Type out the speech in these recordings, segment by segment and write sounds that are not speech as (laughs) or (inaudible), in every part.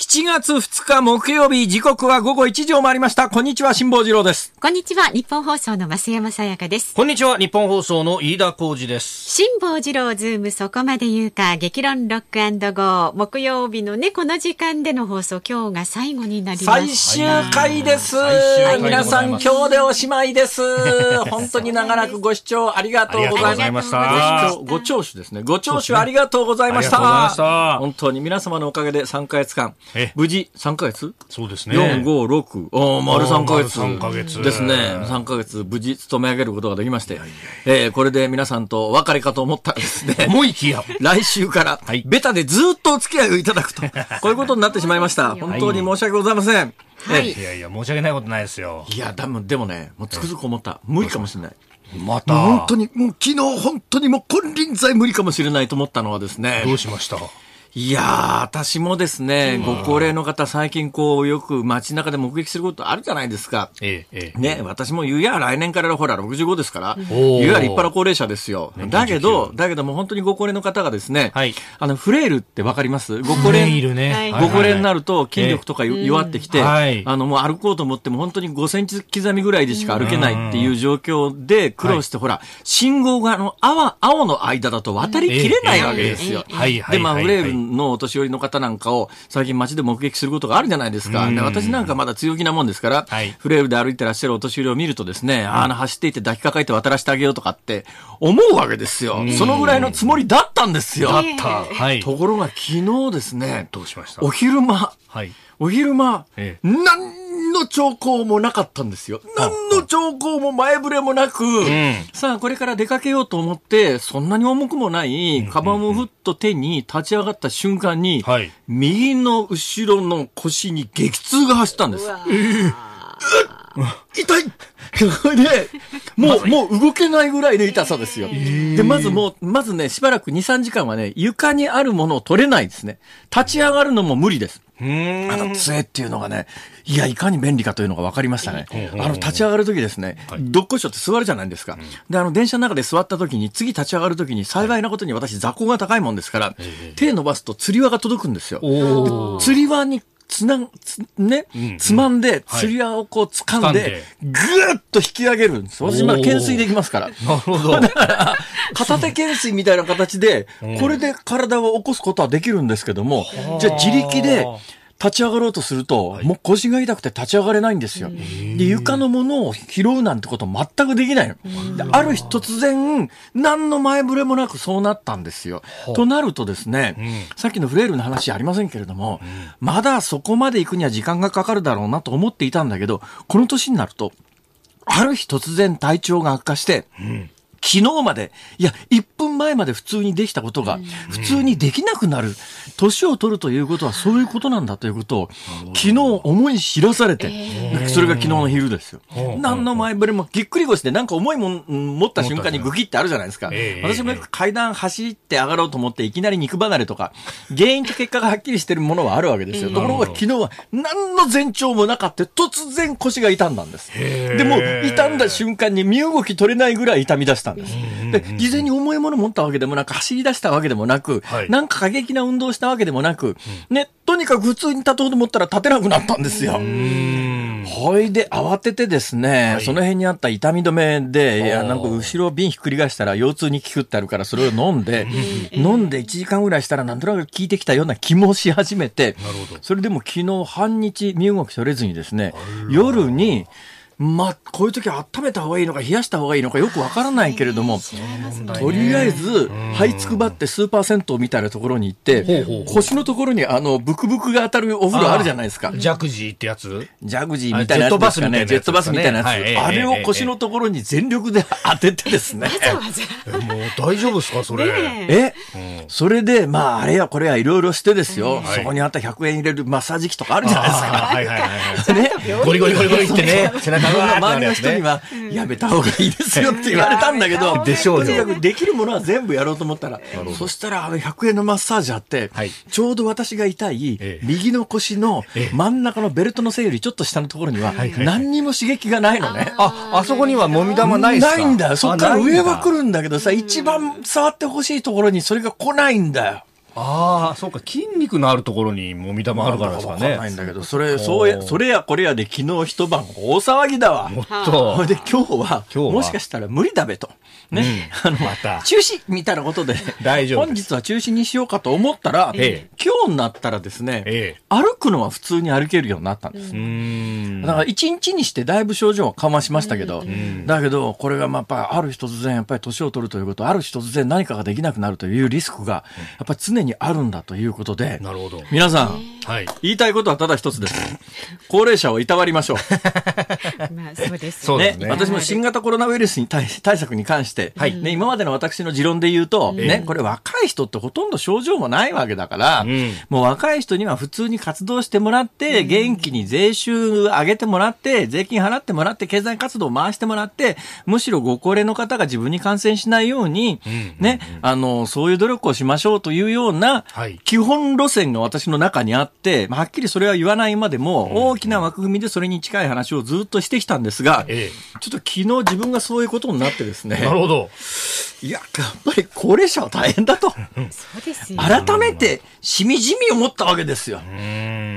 7月2日木曜日、時刻は午後1時を回りました。こんにちは、辛坊治郎です。こんにちは、ニッポン放送の増山さやかです。こんにちは、ニッポン放送の飯田浩司です。辛坊治郎ズームそこまで言うか、激論ロックゴー。木曜日のね、この時間での放送、今日が最後になります。最終回です。皆さん、今日でおしまいです。本当に長らくご視聴ありがとうございました。ご聴取ですね。ご聴取ありがとうございました。本当に皆様のおかげで3ヶ月間、無事3ヶ月？そうですね。4、5、6、お丸3ヶ月。3ヶ月。ですね。3ヶ月無事勤め上げることができまして、えー、これで皆さんとお別れかと思ったらですね。(laughs) 思いきや。来週から、ベタでずっとお付き合いをいただくと、(laughs) こういうことになってしまいました。本当に申し訳ございません。はい。いやいや、申し訳ないことないですよ。いや、でも、でもね、もうつくづく思った。無理かもしれない。また。本当に、もう昨日本当にもう金輪際無理かもしれないと思ったのはですね。どうしました？いやー、私もですね、ご高齢の方、最近こう、よく街中で目撃することあるじゃないですか。ええ、ね、私も言うや、来年からほら、65ですから、言うや、立派な高齢者ですよ。だけど、だけども本当にご高齢の方がですね、はい、あの、フレイルってわかります？ご高齢、ね、ご高齢になると筋力とか弱ってきて、はい、あの、もう歩こうと思っても本当に5センチ刻みぐらいでしか歩けないっていう状況で苦労して、ほら、信号があの、青、青の間だと渡りきれないわけですよ。で、まあ、フレイルのお年寄りの方なんかを最近街で目撃することがあるじゃないですか。で私なんかまだ強気なもんですから、はい、フレイルで歩いてらっしゃるお年寄りを見るとですね、あの走っていて抱きかかえて渡らせてあげようとかって思うわけですよ。そのぐらいのつもりだったんですよ。だった。はい。ところが昨日ですね、どうしました？お昼間、はい、お昼間、ええ、何の兆候もなかったんですよ。何の兆候も前触れもなく、うん、さあ、これから出かけようと思って、そんなに重くもない、カバンをふっと手に立ち上がった瞬間に、はい、右の後ろの腰に激痛が走ったんです。痛い (laughs) で、もう、もう動けないぐらいの痛さですよ。で、まずもう、まずね、しばらく2、3時間はね、床にあるものを取れないですね。立ち上がるのも無理です。あの杖っていうのがね、いや、いかに便利かというのが分かりましたね。あの、立ち上がるときですね、どっこいしょって座るじゃないですか。で、あの、電車の中で座ったときに、次立ち上がるときに、幸いなことに私、座高が高いもんですから、手伸ばすと釣り輪が届くんですよ。釣り輪につな、つ、ね、つまんで、釣り輪をこう掴んで、ぐーっと引き上げるんです。私まだ懸垂できますから。(laughs) なるほど。だから、片手懸垂みたいな形で、これで体を起こすことはできるんですけども、じゃあ自力で、立ち上がろうとすると、はい、もう腰が痛くて立ち上がれないんですよ。で、床のものを拾うなんてこと全くできないの。である日突然、何の前触れもなくそうなったんですよ。となるとですね、うん、さっきのフレイルの話ありませんけれども、うん、まだそこまで行くには時間がかかるだろうなと思っていたんだけど、この年になると、ある日突然体調が悪化して、うん昨日まで、いや、1分前まで普通にできたことが、普通にできなくなる。年を取るということはそういうことなんだということを、昨日思い知らされて、それが昨日の昼ですよ。何の前触れもぎっくり腰でなんか重いもん持った瞬間にグキってあるじゃないですか。私も階段走って上がろうと思っていきなり肉離れとか、原因と結果がはっきりしてるものはあるわけですよ。ところが昨日は何の前兆もなかった突然腰が痛んだんです。でも、痛んだ瞬間に身動き取れないぐらい痛み出した。んです。で、事前に重いもの持ったわけでもなく、走り出したわけでもなく、はい、なんか過激な運動したわけでもなく、ね、とにかく普通に立とうと思ったら立てなくなったんですよ。ほいで、慌ててですね、はい、その辺にあった痛み止めで、いや、なんか後ろ瓶ひっくり返したら腰痛に効くってあるから、それを飲ん。で、飲んで1時間ぐらいしたらなんとなく効いてきたような気もし始めて、それでも昨日半日身動き取れずにですね、夜に、まあ、こういう時は温めた方がいいのか、冷やした方がいいのかよくわからないけれども、とりあえず、這いつくばってスーパー銭湯みたいなところに行って腰のところにあの、ブクブクが当たるお風呂あるじゃないですか。ジャグジーってやつ？ジャグジーみたいなやつですかね。ジェットバススみたいなやつ。みたいなやつですかねあれを腰のところに全力で当ててですね。もう大丈夫ですかそれ？え、それで、まあ、あれやこれやいろいろしてですよ、はいそこにあった100円入れるマッサージ機とかあるじゃないですか。はいはいはいはい。ね。ゴリゴリゴリゴリってね、背中が周りの人には、やめた方がいいですよって言われたんだけど、でしょうよ。とにかくできるものは全部やろうと思ったら、そしたらあの100円のマッサージあって、はい。ちょうど私が痛いええ。右の腰の真ん中のベルトの背よりちょっと下のところには、何にも刺激がないのね。あ、あそこにはもみ玉ないっすか？ないんだよ。そっから上は来るんだけどさ、一番触ってほしいところにそれが来ないんだよ。ああ、そうか、筋肉のあるところにもみ玉あるからですかわかんないね。んだけど、それ、そうや、それやこれやで昨日一晩大騒ぎだわ。もっそとれ。で今日は、今日はもしかしたら無理だべと。ね。あの、また中止みたいなことで、大丈夫本日は中止にしようかと思ったら、ええ今日になったらですね、ええ歩くのは普通に歩けるようになったんです。うーん。だから一日にしてだいぶ症状は緩和しましたけど、だけど、これがまあやっぱりある日突然、やっぱり年を取るということ、ある日突然何かができなくなるというリスクが、やっぱり常にあるんだということで、なるほど。皆さん、はい。言いたいことはただ一つです。高齢者をいたわりましょう。(laughs) まあそうですそうですね私も新型コロナウイルスに対対策に関して、ね、今までの私の持論で言うと、ね、これ若い人ってほとんど症状もないわけだから、んもう若い人には普通に活動してもらって、元気に税収上げてもらって、税金払ってもらって、経済活動を回してもらって、むしろご高齢の方が自分に感染しないように、ね、あの、そういう努力をしましょうというようなはい、基本路線が私の中にあって、まあはっきりそれは言わないまでも、大きな枠組みでそれに近い話をずっとしてきたんですが、えちょっと昨日自分がそういうことになってですねえ。(laughs) な、るほど。いや、やっぱり高齢者は大変だと、そうですよ改めてしみじみ思ったわけですよ。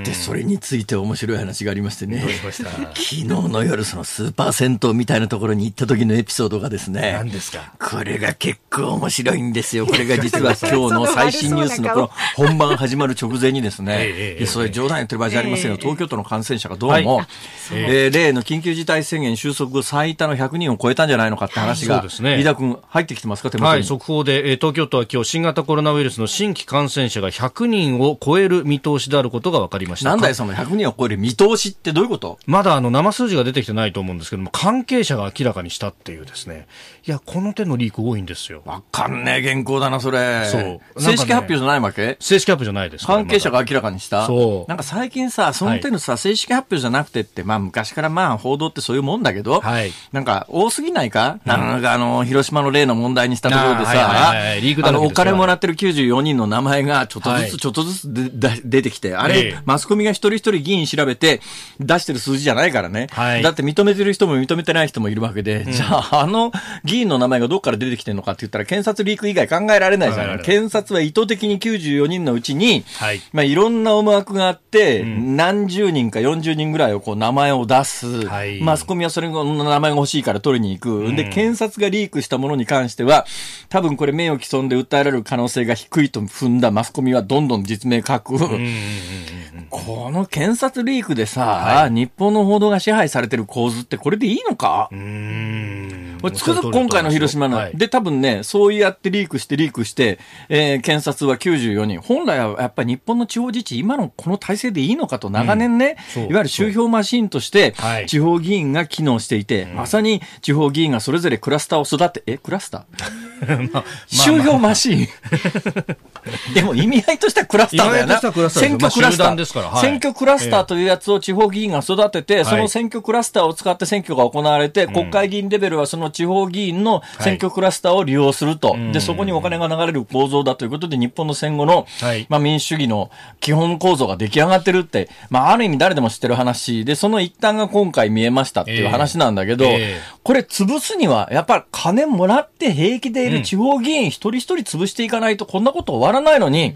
で、それについて面白い話がありましてね。昨日の夜、そのスーパー銭湯みたいなところに行った時のエピソードがですね。何ですか？これが結構面白いんですよ。これが実は (laughs) 今日の最新ニュースのこの本番始まる直前にですね、(laughs) えそれ冗談言ってる場合じゃありませんよ。ええ東京都の感染者がどうも、はいえー例の緊急事態宣言収束後最多の100人を超えたんじゃないのかって話が、そうですね飯田君入ってきてますか手元に？はい、速報で、えー東京都は今日新型コロナウイルスの新規感染者が100人を超える見通しであることが分かりました。なんだよ、その100人を超える見通しってどういうこと？まだあの生数字が出てきてないと思うんですけども、関係者が明らかにしたっていうですね。いや、この手のリーク多いんですよ。わかんねえ原稿だな、それ。そう正式発表じゃないわけ？正式発表じゃないです。関係者が。が明らかにした？そう。なんか最近さ、その手のさ、正式発表じゃなくてって、まあ昔からまあ報道ってそういうもんだけど、はい。なんか多すぎないか、なんかあの、広島の例の問題にしたところでさあの、お金もらってる94人の名前がちょっとずはい。つちょっとずつでだ出てきて、あれ、ええ。マスコミが一人一人議員調べて出してる数字じゃないからね。はい。だって認めてる人も認めてない人もいるわけで、じゃああの議員の名前がどっから出てきてるのかって言ったら、検察リーク以外考えられないじゃない。検察は意図的に94人のうちに、はいまあ、いろんな思惑があって、何十人か40人ぐらいをこう名前を出す。はいマスコミはそれの名前が欲しいから取りに行く。で、検察がリークしたものに関しては、多分これ名誉毀損で訴えられる可能性が低いと踏んだマスコミはどんどん実名書く。この検察リークでさ、日本の報道が支配されてる構図ってこれでいいのか？うーん。これつくづく今回の広島の、はい。で、多分ね、そうやってリークしてリークして、えー検察は94人。本来はやっぱり日本の地方自治、今のこの体制でいいのかと長年ね、そういわゆる集票マシンとしてはい、地方議員が機能していて、まさに地方議員がそれぞれクラスターを育て、え、クラスター？(laughs) 集票マシン？(laughs) でも意味合いとしてはクラスターだよな。選挙クラスタまあ集団ですからー。はい。選挙クラスターというやつを地方議員が育てて、その選挙クラスターを使って選挙が行われて、国会議員レベルはその地方議員の選挙クラスターを利用すると。で、そこにお金が流れる構造だということで、日本の戦後の、はい。まあ民主主義の基本構造が出来上がってるって、まあある意味誰でも知ってる話で、その一端が今回見えましたっていう話なんだけど、ええ。これ潰すには、やっぱり金もらって平気でいる地方議員一人一人潰していかないとこんなこと終わらないのに、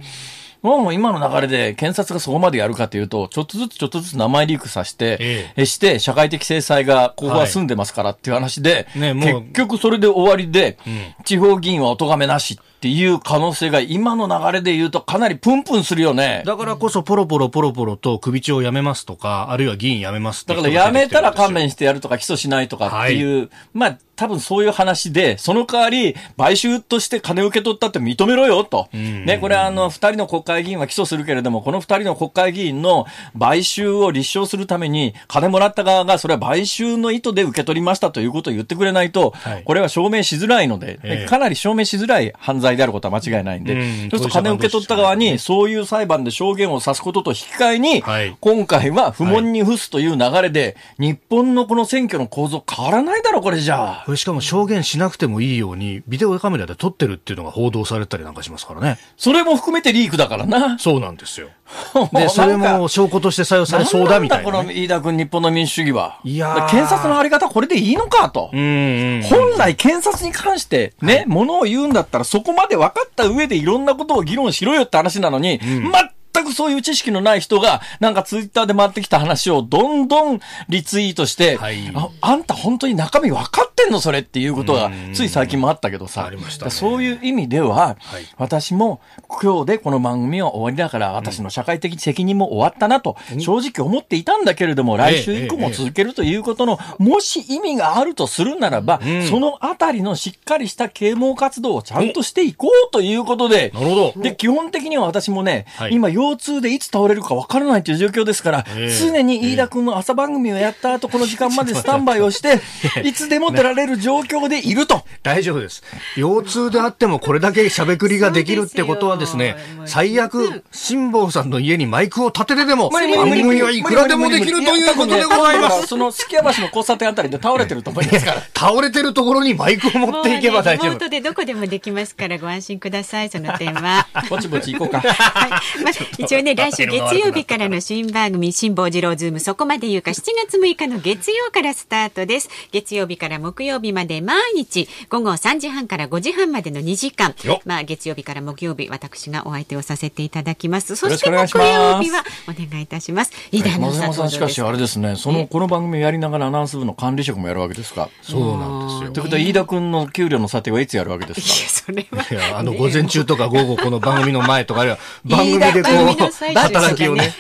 もう今の流れで検察がそこまでやるかというと、ちょっとずつちょっとずつ名前リークさせて、ええ。して、社会的制裁がここは済んでますからっていう話で、ねもう。結局それで終わりで、地方議員はお咎めなしっていう可能性が今の流れで言うとかなりプンプンするよね。だからこそポロポロポロポロと首長を辞めますとか、あるいは議員辞めますだからやめたら勘弁してやるとか起訴しないとかっていう、はい、まあ多分そういう話で、その代わり、買収として金受け取ったって認めろよと。ね、これあの、二人の国会議員は起訴するけれども、この二人の国会議員の買収を立証するために、金もらった側が、それは買収の意図で受け取りましたということを言ってくれないと、はい、これは証明しづらいので、えー、かなり証明しづらい犯罪であることは間違いないんで、そうすると金を受け取った側に、そういう裁判で証言をさすことと引き換えに、はい、今回は不問に付すという流れで、日本のこの選挙の構造変わらないだろ、これじゃあ。これしかも証言しなくてもいいように、ビデオカメラで撮ってるっていうのが報道されたりなんかしますからね。それも含めてリークだからな。そうなんですよ。(laughs) で、それも証拠として採用されそうだみたいな、ね、この飯田君日本の民主主義は。いや検察のあり方これでいいのかと。本来検察に関してね、も、の、を言うんだったらそこまで分かった上でいろんなことを議論しろよって話なのに、うん、全くそういう知識のない人が、なんかツイッターで回ってきた話をどんどんリツイートして、はい、ああんた本当に中身分かってんのそれっていうことが、つい最近もあったけどさ、ね、そういう意味では、はい、私も今日でこの番組は終わりだから、私の社会的責任も終わったなと、正直思っていたんだけれども、来週以降も続けるということの、もし意味があるとするならば、そのあたりのしっかりした啓蒙活動をちゃんとしていこうということで、なるほど。で、基本的には私もね、今、腰痛でいつ倒れるか分からないという状況ですから、常に飯田君の朝番組をやった後、この時間までスタンバイをして、いつでも出られる状況でいると。大丈夫です。腰痛であってもこれだけしゃべくりができるってことはですね、最悪、辛坊さんの家にマイクを立ててでも、番組はいくらでもできるということでございます。その、すきや橋の交差点あたりで倒れてると思いますから。(laughs) 倒れてるところにマイクを持っていけば大丈夫。でどこでもできますからご安心ください、その点は。(laughs) ぼちぼち行こうか。はい。まあ、一応ね、来週月曜日からの新番組、辛坊治郎ズーム、そこまで言うか、7月6日の月曜からスタートです。月曜日から木曜日まで毎日、午後3時半から5時半までの2時間、まあ、月曜日から木曜日、私がお相手をさせていただきます。そして木曜日はお願いいたします。飯田アナウンサーさん、しかしあれですね、その、この番組やりながらアナウンス部の管理職もやるわけですか。そうなんですよ。ということは、飯田君の給料の査定はいつやるわけですかいや、それは、いや、あの、午前中とか午後、この番組の前とか、あるいは番組でこう、(laughs) 働きをね、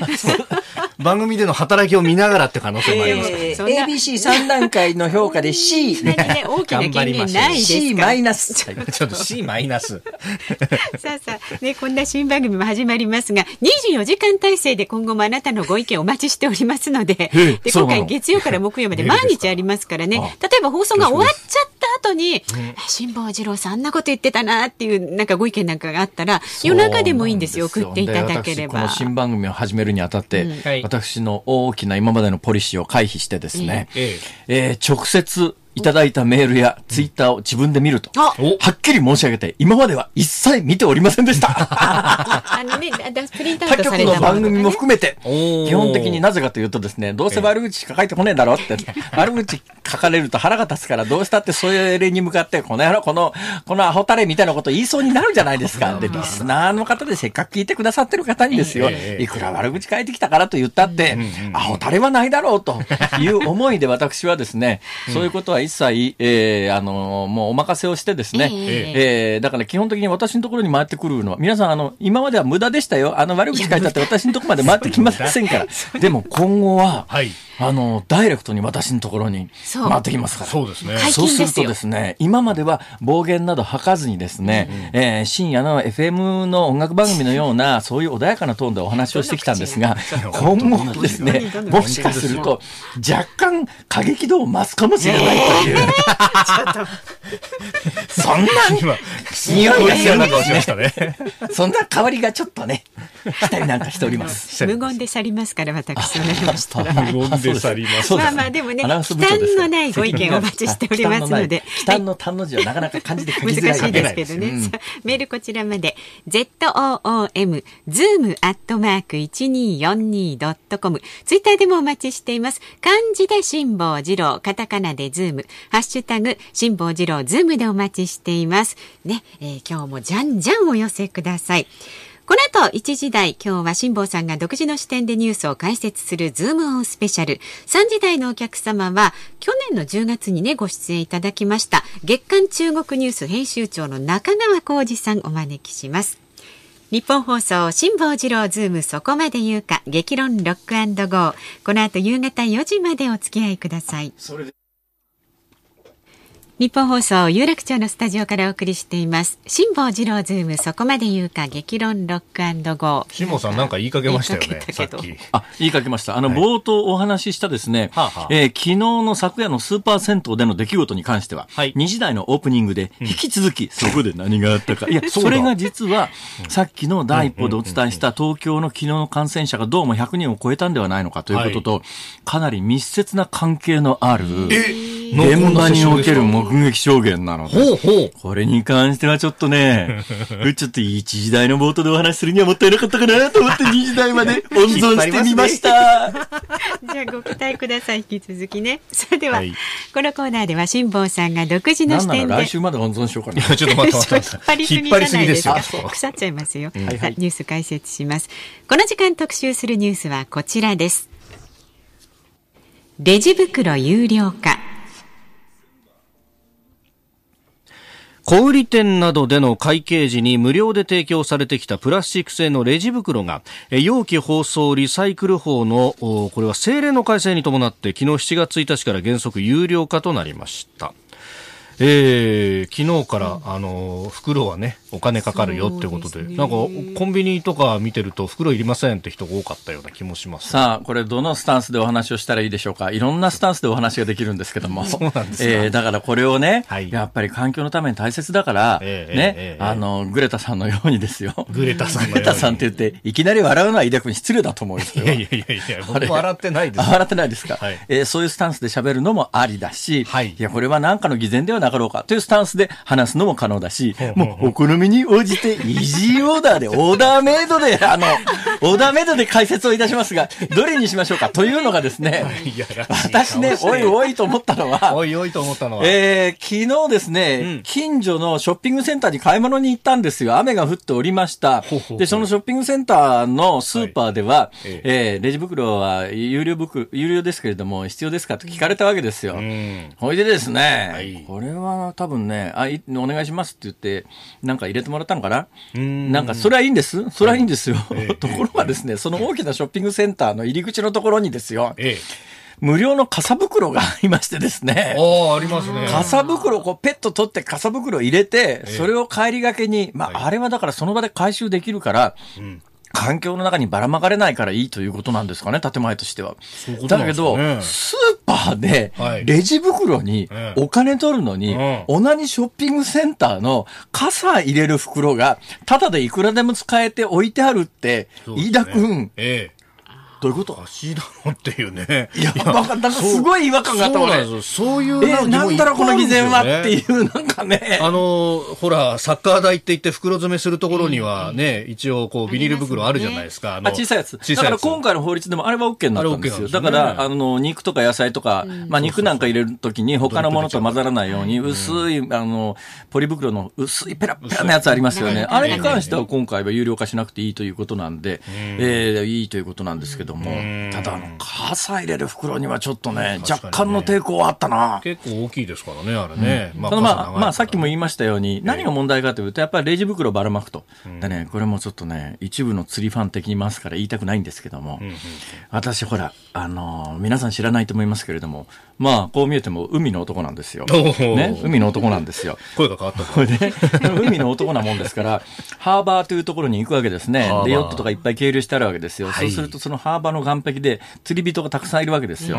番組での働きを見ながらって可能性もあります。から、ね、えー、ABC3 段階の評価で C。(laughs) ね、大きな権限ないです C マイナス。ちょっと C マイナス。(laughs) さあさあ、ね、こんな新番組も始まりますが、24時間体制で今後もあなたのご意見お待ちしておりますので、で今回月曜から木曜まで毎日ありますからね、例えば放送が終わっちゃった後に、辛坊治郎さんあんなこと言ってたなっていう、なんかご意見なんかがあったら、夜中でもいいんですよ、送っていただければ。この新番組を始めるにあたって、うん。はい、私の大きな今までのポリシーを回避してですね、え。えー、直接いただいたメールやツイッターを自分で見ると、はっきり申し上げて、今までは一切見ておりませんでした。あのね、プリントアウト他局の番組も含めて、基本的になぜかというとですね、どうせ悪口しか書いてこねえだろって、(laughs) 悪口書かれると腹が立つから、どうしたってそういう例に向かって、この野郎、この、このアホタレみたいなこと言いそうになるじゃないですか。で、リスナーの方でせっかく聞いてくださってる方にですよ、いくら悪口書いてきたからと言ったって、アホタレはないだろうという思いで私はですね、そういうことは一切、えーえー、あの、もうお任せをしてですね、えー、えー、だから基本的に私のところに回ってくるのは、皆さん、あの、今までは無駄でしたよ。あの、悪口書いてあって私のところまで回ってきませんから。(laughs) でも今後は、はい、あの、ダイレクトに私のところに回ってきますから。そうですね。そうするとですね、今までは暴言など吐かずにですね、うん、えー、深夜の FM の音楽番組のような、そういう穏やかなトーンでお話をしてきたんですが、今後ですね、もしかすると、若干過激度を増すかもしれないという。そんな、匂いがする顔しましたね。そんな香りがちょっとね、したりなんかしております。(laughs) 無言で去りますから、私、お願いましたら。無言で去ります。(laughs) まあまあ、でもね、忌憚のないご意見をお待ちしておりますので。(laughs) 忌憚の単の字はなかなか漢字で。難しいですけどね。メールこちらまで、ZOOM、zoom アットマーク 1242.com。ツイッターでもお待ちしています。漢字で辛坊治郎、カタカナでズーム、ハッシュタグ、辛坊治郎ズームでお待ちしています。ね、えー、今日もじゃんじゃんお寄せください。この後1時台、今日は辛坊さんが独自の視点でニュースを解説するズームオンスペシャル。3時台のお客様は、去年の10月にね、ご出演いただきました、月刊中国ニュース編集長の中川コージさんお招きします。ニッポン放送辛坊治郎ズームそこまで言うか激論ロックゴーこの後夕方4時までお付き合いください。ニッポン放送有楽町のスタジオからお送りしています。辛坊治郎ズームそこまで言うか激論ロックゴー。辛坊さんなんか言いかけましたよねさっき。あ言いかけました。あの、はい、冒頭お話ししたですね、はあはあ、えー、昨日の昨夜のスーパー銭湯での出来事に関しては、はい、2時台のオープニングで引き続き、うん、そこで何があったか。いやそれが実はさっきの第一歩でお伝えした東京の昨日の感染者がどうも100人を超えたんではないのかということと、はい、かなり密接な関係のある現場における目撃証言なので、ほうほうこれに関してはちょっとね、(laughs) ちょっと1時代の冒頭でお話するにはもったいなかったかなと思って2時代まで温存してみました。(laughs) じゃあご期待ください、引き続きね。それでは、はい、このコーナーでは辛坊さんが独自の視点で。来週まで温存しようかな。(laughs) ちょっと待って待って。引っ張りすぎですか。腐っちゃいますよ。はいはい、ニュース解説します。この時間特集するニュースはこちらです。レジ袋有料化。小売店などでの会計時に無料で提供されてきたプラスチック製のレジ袋が容器包装リサイクル法のこれは政令の改正に伴って昨日7月1日から原則有料化となりました。えー、昨日から、あの袋はねお金かかるよってことで、ね、なんかコンビニとか見てると袋いりませんって人が多かったような気もします、さあこれどのスタンスでお話をしたらいいでしょうか？いろんなスタンスでお話ができるんですけども。そうなんです (laughs) えー、だからこれをね、はい、やっぱり環境のために大切だから、えー、ね、えー、あのグレタさんのようにですよ。グレタさんグレタさんって言っていきなり笑うのは飯田君失礼だと思うよ。いやいやいやいや僕笑ってないです。笑ってないですか、はい、えー、そういうスタンスで喋るのもありだし、はい、いやこれは何かの偽善ではなかろうかというスタンススで話すのも可能だし、もうお好みに応じてイージーオーダーで、オーダーメイドで、あの、オーダーメイドで解説をいたしますが、どれにしましょうかというのがですね、私ね、おいおいと思ったのは、おいおいと思ったのは、えー、昨日ですね、うん、近所のショッピングセンターに買い物に行ったんですよ。雨が降っておりました。で、そのショッピングセンターのスーパーでは、はい、えー、レジ袋は有料袋、有料ですけれども、必要ですかと聞かれたわけですよ。うん、ほいでですね、はい、これは多分ね、ね、あいお願いしますって言って、なんか入れてもらったのかな？なんか、それはいいんです。それはいいんですよ。(laughs) ところがですね、その大きなショッピングセンターの入り口のところにですよ、ええ無料の傘袋がありましてですね。ああ、ありますね。傘袋、こう、ペット取って傘袋入れて、それを帰りがけに、まあ、あれはだからその場で回収できるから、環境の中にばらまかれないからいいということなんですかね、建前としては。ううだけど、スーパーで、レジ袋にお金取るのに、同じショッピングセンターの傘入れる袋が、ただでいくらでも使えて置いてあるって、飯田くん、ええどういうこと？おかしいだろうっていうね。いや、なんか、なんかすごい違和感があったもんね。そういうえ、なんだろこの偽善はっていう、なんかね。あの、ほら、サッカー台って言って袋詰めするところにはね、一応こう、ビニール袋あるじゃないですか。あ、小さいやつ。だから今回の法律でもあれは OK になったんですよ。だから、あの、肉とか野菜とか、まあ肉なんか入れるときに他のものと混ざらないように、薄い、あの、ポリ袋の薄いペラペラなやつありますよね。あれに関しては今回は有料化しなくていいということなんで、えいいということなんですけども、ただあの、傘入れる袋にはちょっとね、若干の抵抗はあったな。結構大きいですからね、あれね。まあ、まあ、まあ、さっきも言いましたように、何が問題かというと、やっぱりレジ袋ばらまくと。でね、これもちょっとね、一部の釣りファン的にますから言いたくないんですけども、私ほら、あの皆さん知らないと思いますけれども、まあ、こう見えても海の男なんですよ。ね、海の男なんですよ。声が変わった。こ (laughs) れで、海の男なもんですから、ハーバーというところに行くわけですね。で、ヨットとかいっぱい係留してあるわけですよ。そうすると、そのハーバーの岸壁で釣り人がたくさんいるわけですよ。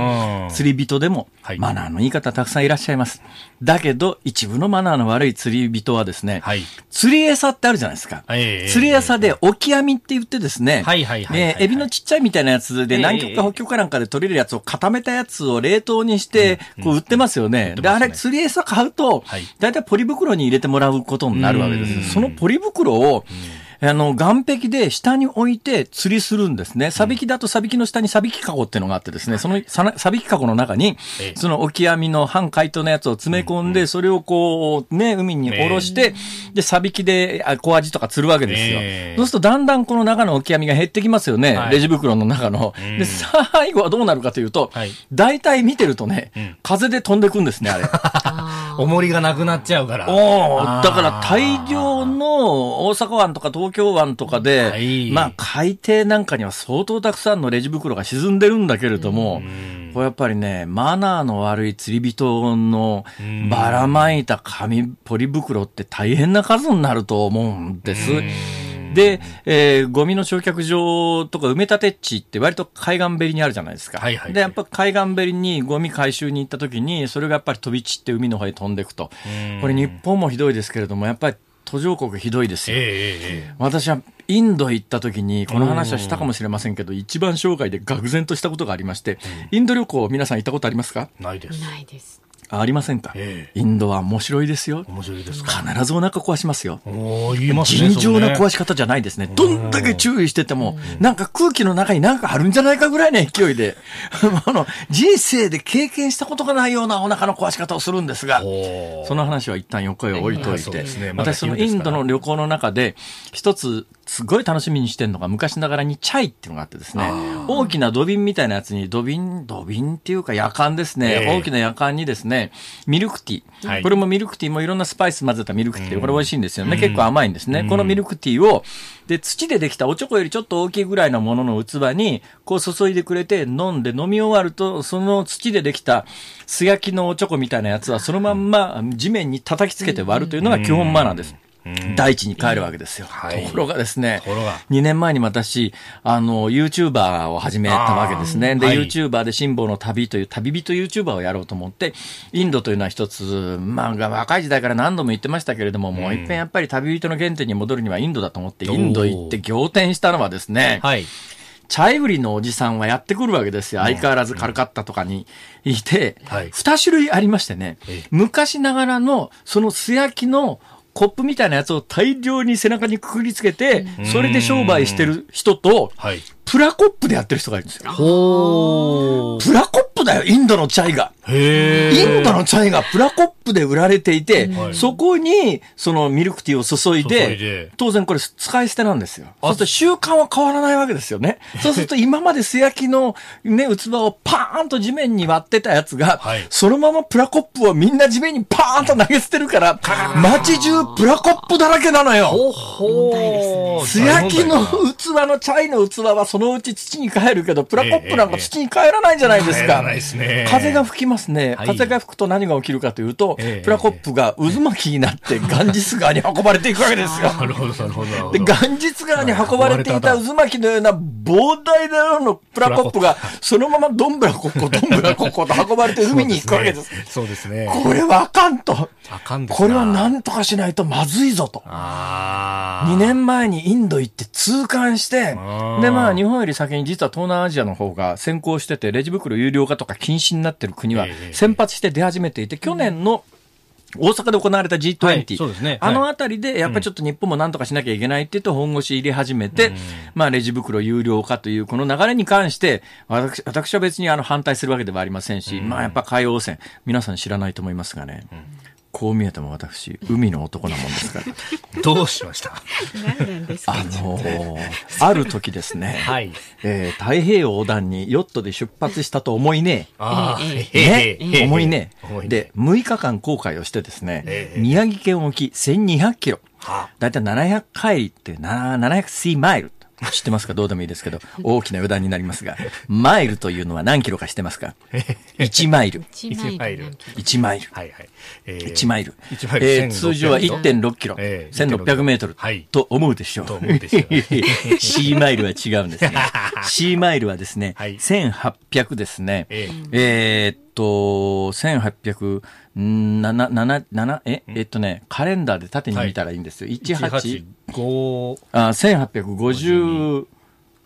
釣り人でも、マナーのいい方たくさんいらっしゃいます。だけど、一部のマナーの悪い釣り人はですね、はい、釣り餌ってあるじゃないですか。釣り餌で、オキアミって言ってですね、エビのちっちゃいみたいなやつで、南極か北極かなんかで取れるやつを固めたやつを冷凍にして、こう売ってますよね。で、あれ、釣り餌買うと、大体ポリ袋に入れてもらうことになるわけです。そのポリ袋を、あの、岸壁で下に置いて釣りするんですね。サビキだとサビキの下にサビキカゴっていうのがあってですね、そのササビキカゴの中にええ、そのオキアミの半解凍のやつを詰め込んで、それをこう、ね、海に下ろして、で、サビキであ小アジとか釣るわけですよええ。そうするとだんだんこの中のオキアミが減ってきますよね。はいレジ袋の中の。んで、最後はどうなるかというとはい、大体見てるとねん、風で飛んでくんですね、あれ。(laughs) 重りがなくなっちゃうから。おだから大量の大阪湾とか東京湾とかで、はい。まあ海底なんかには相当たくさんのレジ袋が沈んでるんだけれども、これやっぱりね、マナーの悪い釣り人のん。ばらまいた紙ポリ袋って大変な数になると思うんです。で、えーゴミの焼却場とか埋め立て地って割と海岸べりにあるじゃないですか。はいはいで、やっぱ海岸べりにゴミ回収に行った時に、それがやっぱり飛び散って海の方へ飛んでいくと。これ日本もひどいですけれども、やっぱり途上国ひどいですよ。ええええ私はインド行った時に、この話はしたかもしれませんけど、一番生涯で愕然としたことがありまして、インド旅行皆さん行ったことありますか？えないです。ないです。あありませんか、えインドは面白いですよ。面白いですか？必ずお腹壊しますよ。おー言いますね。尋常な壊しし方じゃないですね。どんだけ注意してても、なんか空気の中になんかあるんじゃないかぐらいの勢いで、(laughs) あの、人生で経験したことがないようなお腹の壊し方をするんですが、その話は一旦横へ置いといて、ねまだ私そのインドの旅行の中で、一つすごい楽しみにしてるのが昔ながらにチャイっていうのがあってですね、大きな土瓶みたいなやつに、土瓶、土瓶っていうか夜間ですね、ええ大きな夜間にですね、ミルクティー、はい。これもミルクティーもいろんなスパイス混ぜたミルクティー、これ美味しいんですよね。結構甘いんですね。このミルクティーを、で、土でできたおちょこよりちょっと大きいぐらいのものの器に、こう注いでくれて飲んで飲み終わると、その土でできた素焼きのおちょこみたいなやつはそのまんま地面に叩きつけて割るというのが基本マナーです。大地に帰るわけですよ。はい。ところがですねところが、2年前に私、あの、YouTuber を始めたわけですね。で、はい。YouTuber で辛抱の旅という旅人 YouTuber をやろうと思って、インドというのは一つ、まあ、若い時代から何度も言ってましたけれども、もう一遍やっぱり旅人の原点に戻るにはインドだと思って、インド行って仰天したのはですね、はい。チャイ売りのおじさんはやってくるわけですよ。相変わらずカルカッタとかにいてはい、二種類ありましてね。ええ、昔ながらのその素焼きのコップみたいなやつを大量に背中にくくりつけて、それで商売してる人と、はい。プラコップでやってる人がいるんですよ。だよ、インドのチャイが。へインドのチャイがプラコップで売られていて、はいそこに、そのミルクティーを注いで、当然これ使い捨てなんですよ。そうすると習慣は変わらないわけですよね。そうすると今まで素焼きのね、器をパーンと地面に割ってたやつが、はいそのままプラコップをみんな地面にパーンと投げ捨てるから、街中プラコップだらけなのよ。ほほー。素焼きの器のチャイの器はそのうち土に帰るけど、プラコップなんか土に帰らないじゃないですか。ですね風が吹きますね。はい風が吹くと何が起きるかというと、ええプラコップが渦巻きになって (laughs) ガンジス川に運ばれていくわけですよ。(laughs) なるほど、なるほどで、ど。ガンジス川に運ばれていた渦巻きのような膨大な量のプラコップが、そのままどんぶらこっこ、どんぶらこっこと運ばれて海に行くわけです。そうですね。これはあかんと。あかんですなこれは何とかしないとまずいぞと。あー2年前にインド行って痛感してで、まあ、日本より先に実は東南アジアの方が先行してて、レジ袋有料化とか禁止になってる国はええ先発して出始めていて、去年の大阪で行われた G20、はいそうですね。あのあたりで、やっぱりちょっと日本もなんとかしなきゃいけないって言って本腰入れ始めて、まあ、レジ袋有料化というこの流れに関して、私私は別にあの反対するわけではありませんし、まあ、やっぱ海洋汚染、皆さん知らないと思いますがね、こう見えても私、海の男なもんですから。(laughs) どうしました？何なんですか？あのーある時ですね、はい。えー太平洋横断にヨットで出発したと思いねああ、ええ。ね、ええ思いね思い。ねで、6日間航海をしてですね、ええ宮城県沖1200キロは。だいたい700海里ってな700シーマイル。知ってますか？どうでもいいですけど、大きな余談になりますが、マイルというのは何キロか知ってますか ?1 マイル。1マイルなんて1マイル。はいはい。えー1マイル。1マイルえー1600通常は1.6キロ、ええ1600メートル、はいと思うでしょう。と思うでしょう C マイルは違うんですね。(laughs) C マイルはですね、はい1800ですね。ええーっと、1800、んなな、なな、なな、え、えっとね、カレンダーで縦に見たらいいんですよ。18、185あ、1850、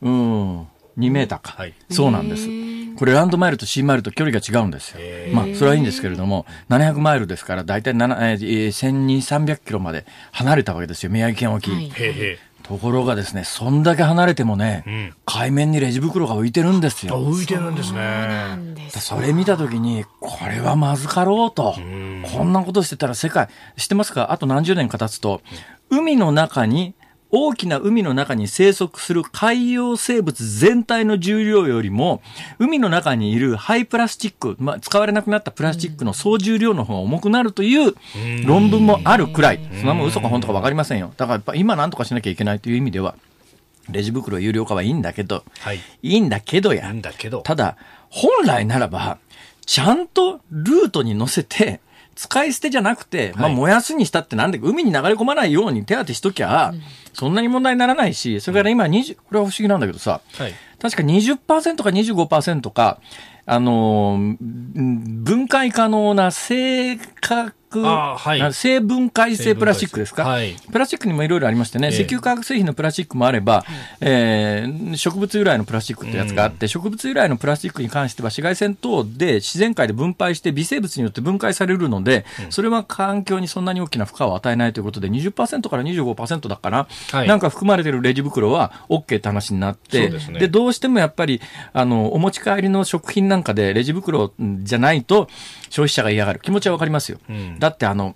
うん、2メーターか。はい。そうなんです。これランドマイルと C マイルと距離が違うんですよ。へ。まあ、それはいいんですけれども、700マイルですから、だいたい7えー1200、300キロまで離れたわけですよ、宮城県沖。はい。へーへところがですね、そんだけ離れてもね、ん海面にレジ袋が浮いてるんですあよ。浮いてるんですね。それ見たときに、これはまずかろうと。こんなことしてたら世界、知ってますか？あと何十年か経つと、海の中に、大きな海の中に生息する海洋生物全体の重量よりも、海の中にいる廃プラスチック、まあ、使われなくなったプラスチックの総重量の方が重くなるという論文もあるくらい、そんなもん嘘か本当か分かりませんよ。だからやっぱ今何とかしなきゃいけないという意味では、レジ袋有料化はいいんだけど、はいいいんだけどやいいんだけど。ただ、本来ならば、ちゃんとルートに乗せて、使い捨てじゃなくて、まあ、はい燃やすにしたってなんで、海に流れ込まないように手当てしときゃ、そんなに問題にならないし、それから今20、これは不思議なんだけどさ、はい。確か20%か25%か、あの分解可能な正確あはい。な生分解性プラスチックですか、はい。プラスチックにもいろいろありましてね、ええ。石油化学製品のプラスチックもあれば、えー植物由来のプラスチックってやつがあって、植物由来のプラスチックに関しては紫外線等で自然界で分配して微生物によって分解されるので、それは環境にそんなに大きな負荷を与えないということで、20%から25%だから、はい。なんか含まれてるレジ袋は OK って話になって、そうですね。どうしてもやっぱり、あの、お持ち帰りの食品なんかでレジ袋じゃないと消費者が嫌がる気持ちはわかりますよ。んだってあの、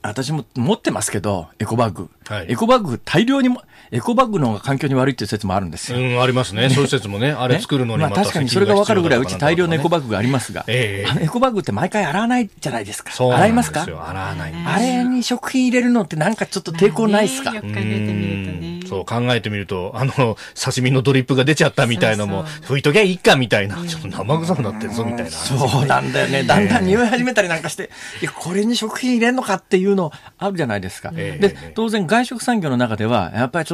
私も持ってますけど、エコバッグ。はいエコバッグ大量にも、エコバッグの方が環境に悪いっていう説もあるんですよ。うん、ありますね。そういう説もね、あれ作るのにまあまた確かにそれがわかるぐらい、うち大量のエコババッグがありますが、ええ。あのエコバッグって毎回洗わないじゃないですか。そう洗いますか？洗わない。あれに食品入れるのってなんかちょっと抵抗ないですか、まあねよく考えてみるとね。そう考えてみると、あの、刺身のドリップが出ちゃったみたいのも、拭いときゃいいかみたいな、ちょっと生臭くなってるぞみたいな。そうなんだよね。(laughs) だんだん匂い始めたりなんかして、いや、これに食品入れんのかっていうのあるじゃないですか。ええ。で、当然外食産業の中では、やっぱりちょっと、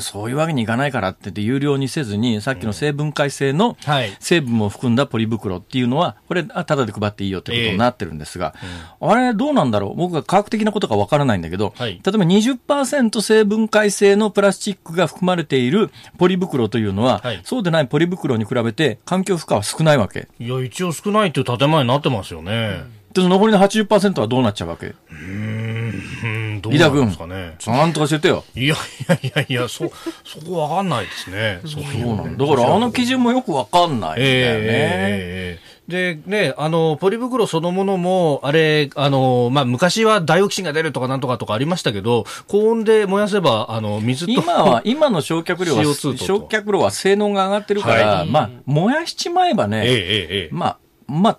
そういうわけにいかないからって言って、有料にせずに、さっきの成分解性のはい。成分を含んだポリ袋っていうのは、これ、あただで配っていいよってことになってるんですが、あれ、どうなんだろう？僕が科学的なことがわからないんだけど、はい。例えば20%成分解性のプラスチックが含まれているポリ袋というのは、はい。そうでないポリ袋に比べて環境負荷は少ないわけ？いや、一応少ないっていう建前になってますよね。で、残りの80%はどうなっちゃうわけ？うん、どうなんですかね。なんとかしててよ。いやいやいやいや、そ、(laughs) そこわかんないですね。そうなんだ。だからあの基準もよくわかんないんだよね。ええで、ね、あの、ポリ袋そのものも、あれ、あの、まあ、昔はダイオキシンが出るとかなんとかとかありましたけど、高温で燃やせば、あの、水と。今は、(laughs) 今の焼却量は、CO2 と焼却量は性能が上がってるから、はいまあ、燃やしちまえばね、ええええええまあ、まあ、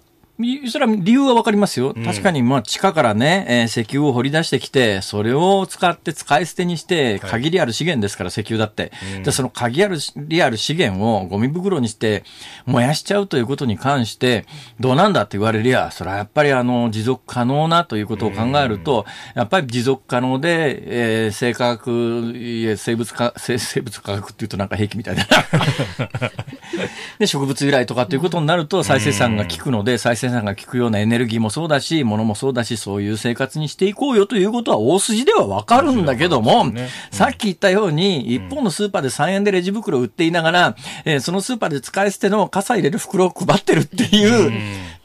それは理由はわかりますよ。確かに、まあ、地下からね、えー石油を掘り出してきて、それを使って使い捨てにして、限りある資源ですから、石油だって。で、その限りある資源をゴミ袋にして燃やしちゃうということに関して、どうなんだって言われりゃ、それはやっぱりあの、持続可能なということを考えると、やっぱり持続可能で、えー生化学、いえ生物化、生生物科学っていうとなんか兵器みたいだな。(laughs) で、植物由来とかっていうことになると、再生産が効くので、再生産が効くようなエネルギーもそうだし、物もそうだし、そういう生活にしていこうよということは大筋ではわかるんだけども、さっき言ったように、一方のスーパーで3円でレジ袋売っていながら、えーそのスーパーで使い捨ての傘入れる袋を配ってるっていう、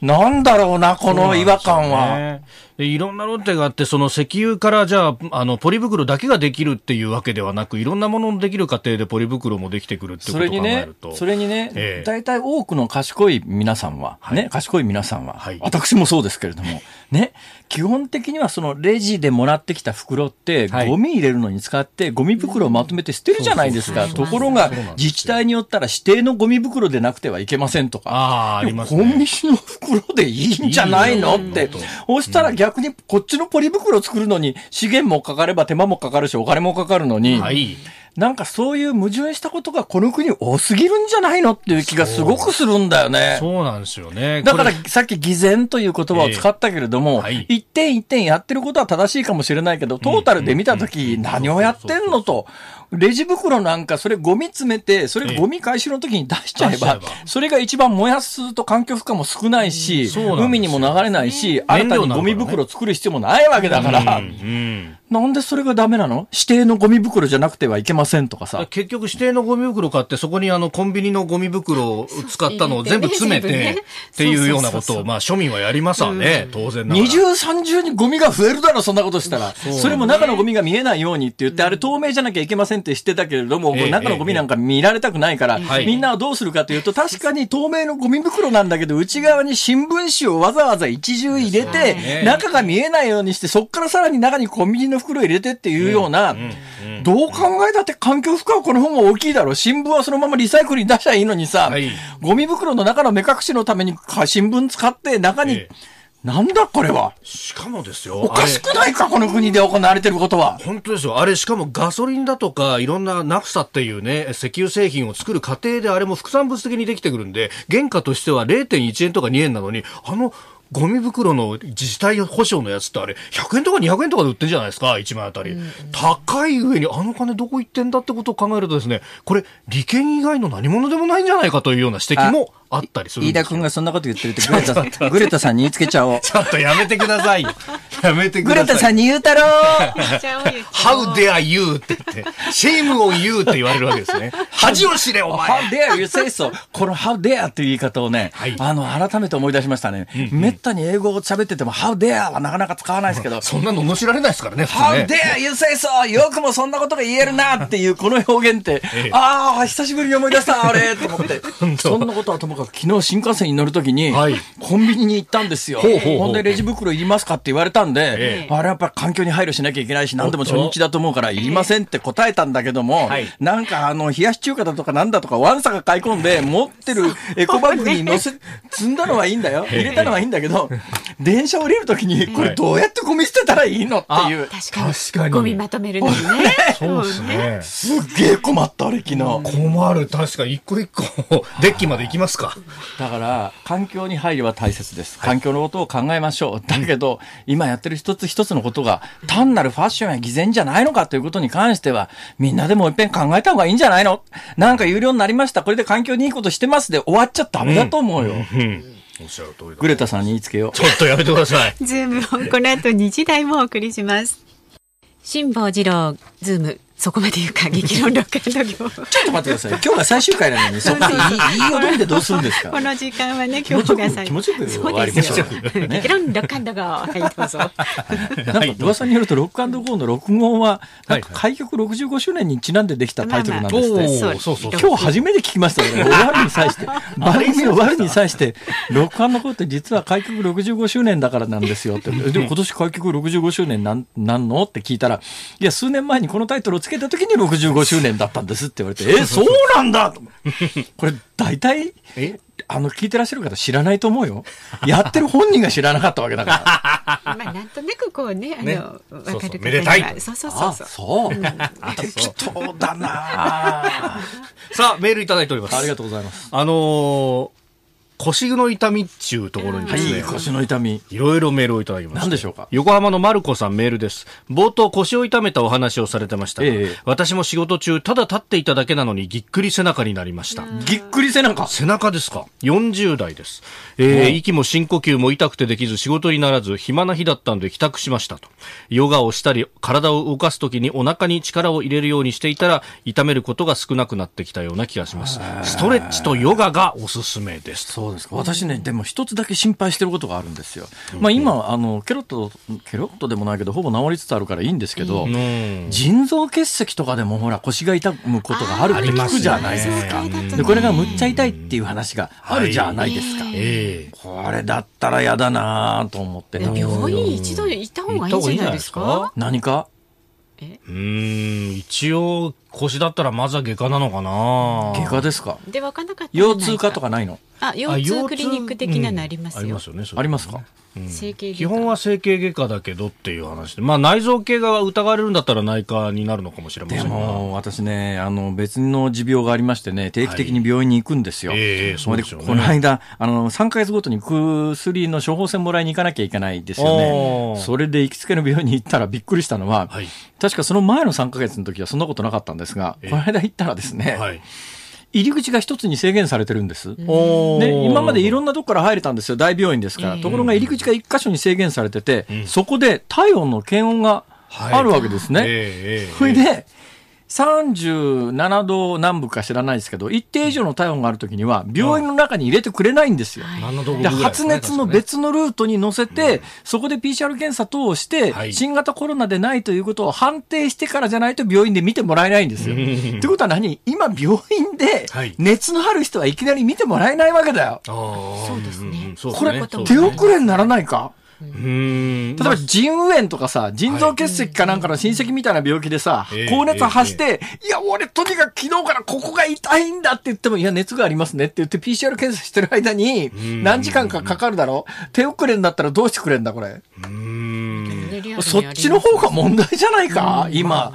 なんだろうな、この違和感は。いろんなロッテがあって、その石油からじゃあ、あの、ポリ袋だけができるっていうわけではなく、いろんなもののできる過程でポリ袋もできてくるってことを考それにねえると。、それにねええ、大体多くの賢い皆さんは、ね、賢い皆さんは、はい。私もそうですけれども、ね、基本的にはそのレジでもらってきた袋って、はいゴミ入れるのに使って、ゴミ袋をまとめて捨てるじゃないですか。ところが、自治体によったら指定のゴミ袋でなくてはいけませんとか。ああ、ありますね。コンビニの袋でいいんじゃないの？って。そしたら逆にこっちのポリ袋を作るのに資源もかかれば手間もかかるしお金もかかるのに、はい。なんかそういう矛盾したことがこの国多すぎるんじゃないのっていう気がすごくするんだよね。そうなんですよね。だからさっき偽善という言葉を使ったけれども、ええ。はい一点一点やってることは正しいかもしれないけど、トータルで見たとき何をやってんのと。レジ袋なんかそれゴミ詰めて、それゴミ回収の時に出しちゃえばそれが一番燃やすと環境負荷も少ないし、海にも流れないし、新たにゴミ袋作る必要もないわけだから、うんうんなんでそれがダメなの？指定のゴミ袋じゃなくてはいけませんとかさ。結局指定のゴミ袋買って、そこにあのコンビニのゴミ袋を使ったのを全部詰めて、っていうようなことを、まあ庶民はやりますわね、当然ながら。二重三重にゴミが増えるだろ、そんなことしたら。それも中のゴミが見えないようにって言って、あれ透明じゃなきゃいけませんって知ってたけれども、ええ中のゴミなんか見られたくないから、はい。みんなはどうするかというと、確かに透明のゴミ袋なんだけど、内側に新聞紙をわざわざ一重入れて、ね。中が見えないようにして、そっからさらに中にコンビニの袋入れてっていうような、どう考えたって環境負荷はこの方が大きいだろう。新聞はそのままリサイクルに出したらいいのにさ、はいゴミ袋の中の目隠しのためにか新聞使って中に、ええなんだこれは？しかもですよ。おかしくないか、この国で行われてることは。本当ですよ。あれ、しかもガソリンだとか、いろんなナフサっていうね、石油製品を作る過程であれも副産物的にできてくるんで、原価としては0.1円とか2円なのに、あの、ゴミ袋の自治体保証のやつってあれ、100円とか200円とかで売ってんじゃないですか、1枚あたり。高い上に、あの金どこ行ってんだってことを考えるとですね、これ、利権以外の何物でもないんじゃないかというような指摘もあったりするん飯。田君がそんなこと言ってるって、グレタさん、(laughs) グレタさんに言いつけちゃおう。ちょっとやめてくださいよ。やめてください。グレタさんに言うたろう How dare you って言って、shame on you って言われるわけですね。恥を知れ、お前 How dare you say so? この How dare っていう言い方をね、はいあの、改めて思い出しましたね。めったに英語を喋ってても How dare はなかなか使わないですけど、そんなの罵られないですからね、普通 How ね。dare you say so? よくもそんなことが言えるなっていうこの表現って、ええああ、久しぶりに思い出した、あれと思って。(laughs) 当そんなことはともかく昨日新幹線に乗るときに、はいコンビニに行ったんですよ。ほうほうほうほんでレジ袋いりますかって言われたんで、ええあれやっぱり環境に配慮しなきゃいけないし、何でも初日だと思うからいりませんって答えたんだけども、はいなんかあの、冷やし中華だとかなんだとかワンサが買い込んで、(laughs) 持ってるエコバッグに乗せ、積んだのはいいんだよ。(laughs) 入れたのはいいんだけど、電車降りるときに、これどうやってゴミ捨てたらいいのっていう。確かに確かにゴミまとめるのにね (laughs) そうですね。すっげえ困った、あれ昨日。困る。確かに一個一個、デッキまで行きますか。だから、環境に配慮は大切です。環境のことを考えましょう。だけど、今やってる一つ一つのことが、単なるファッションや偽善じゃないのかということに関しては、みんなでもう一遍考えた方がいいんじゃないの？なんか有料になりました。これで環境にいいことしてますで終わっちゃダメだと思うよ。うん。おっしゃる通りだ。グレタさんに言いつけよう。ちょっとやめてください。(laughs) ズームをこの後2時台もお送りします辛坊治郎ズームそこまで言うか激論 ROCK&GOちょっと待ってください。今日が最終回なのに、そこでい (laughs) い、よどんでどうするんですか？この時間はね今日が最気持ちよく終わりましょう。激論 ROCK&GOはいどうぞ。なんか噂によると、ロックゴーの録音は、なんかはい開局65周年にちなんでできたタイトルなんですって。まあまあそうそうそう今日初めて聞きましたよね。(laughs) 終わるに際して。番組終わるに際して、録音のことって実は開局65周年だからなんですよって。でも今年開局65周年なん、なんの？って聞いたら、いや、数年前にこのタイトルをつけた時に65周年だったんですって言われて、え、そうなんだと (laughs) これ、大体、え？あの、聞いてらっしゃる方知らないと思うよ。やってる本人が知らなかったわけだから。(laughs) まあなんとなくこうねあねのわそうそうかる方めでたいそうそうそうあ、そうそう。適当だなあ (laughs) さあ、メールいただいております。ありがとうございます。あのー腰の痛みっちゅうところにはい、ですね、腰の痛み。いろいろメールをいただきました。何でしょうか？横浜のマルコさんメールです。冒頭腰を痛めたお話をされてましたが、ええ私も仕事中、ただ立っていただけなのにぎっくり背中になりました。ぎっくり背中？背中ですか ?40 代です。えー息も深呼吸も痛くてできず仕事にならず暇な日だったので帰宅しましたと。ヨガをしたり体を動かすときにお腹に力を入れるようにしていたら痛めることが少なくなってきたような気がします。ストレッチとヨガがおすすめです。そうですか？私ね、でも一つだけ心配してることがあるんですよ。まあ今、あの、ケロッと、ケロッとでもないけど、ほぼ治りつつあるからいいんですけど、うん。腎臓結石とかでもほら腰が痛むことがあるって聞くじゃないですか。で、これがむっちゃ痛いっていう話があるじゃないですか。ええこれだったら嫌だなぁと思って。病院一度行った方がいいんじゃないですか？何か？うーん、一応腰だったらまずは外科なのかな。外科ですか？で分かんなかったら腰痛科とかないの？あ腰痛クリニック的なのありますよ。うんありますよね。ありますか？整形外科。基本は整形外科だけどっていう話で、まあ内臓系が疑われるんだったら内科になるのかもしれませでんが。も、私ね、あの、別の持病がありましてね、定期的に病院に行くんですよ。はい。ええそうですよね。この間、あの、3ヶ月ごとに薬の処方箋もらいに行かなきゃいけないですよね。それで行きつけの病院に行ったらびっくりしたのは、はい。確かその前の3ヶ月の時はそんなことなかったんですが、ええこの間行ったらですね、はい。入り口が一つに制限されてるんです。で、今までいろんなとこから入れたんですよ、大病院ですから。ところが入り口が一箇所に制限されてて、そこで体温の検温があるわけですね。ええそれで、37度南部か知らないですけど、一定以上の体温があるときには、病院の中に入れてくれないんですよ。で発熱の別のルートに乗せて、そこで PCR 検査等をして、はい。新型コロナでないということを判定してからじゃないと病院で見てもらえないんですよ。ってことは何？今病院ではい。熱のある人はいきなり見てもらえないわけだよ。そうですね。これ、手遅れにならないか？うん例えば腎右炎とかさ、腎臓結石かなんかの親戚みたいな病気でさええ、高熱発して、いや、俺とにかく昨日からここが痛いんだって言っても、いや、熱がありますねって言って PCR 検査してる間に、何時間かかかるだろ手遅れになったらどうしてくれんだ、これ？そっちの方が問題じゃないか？今、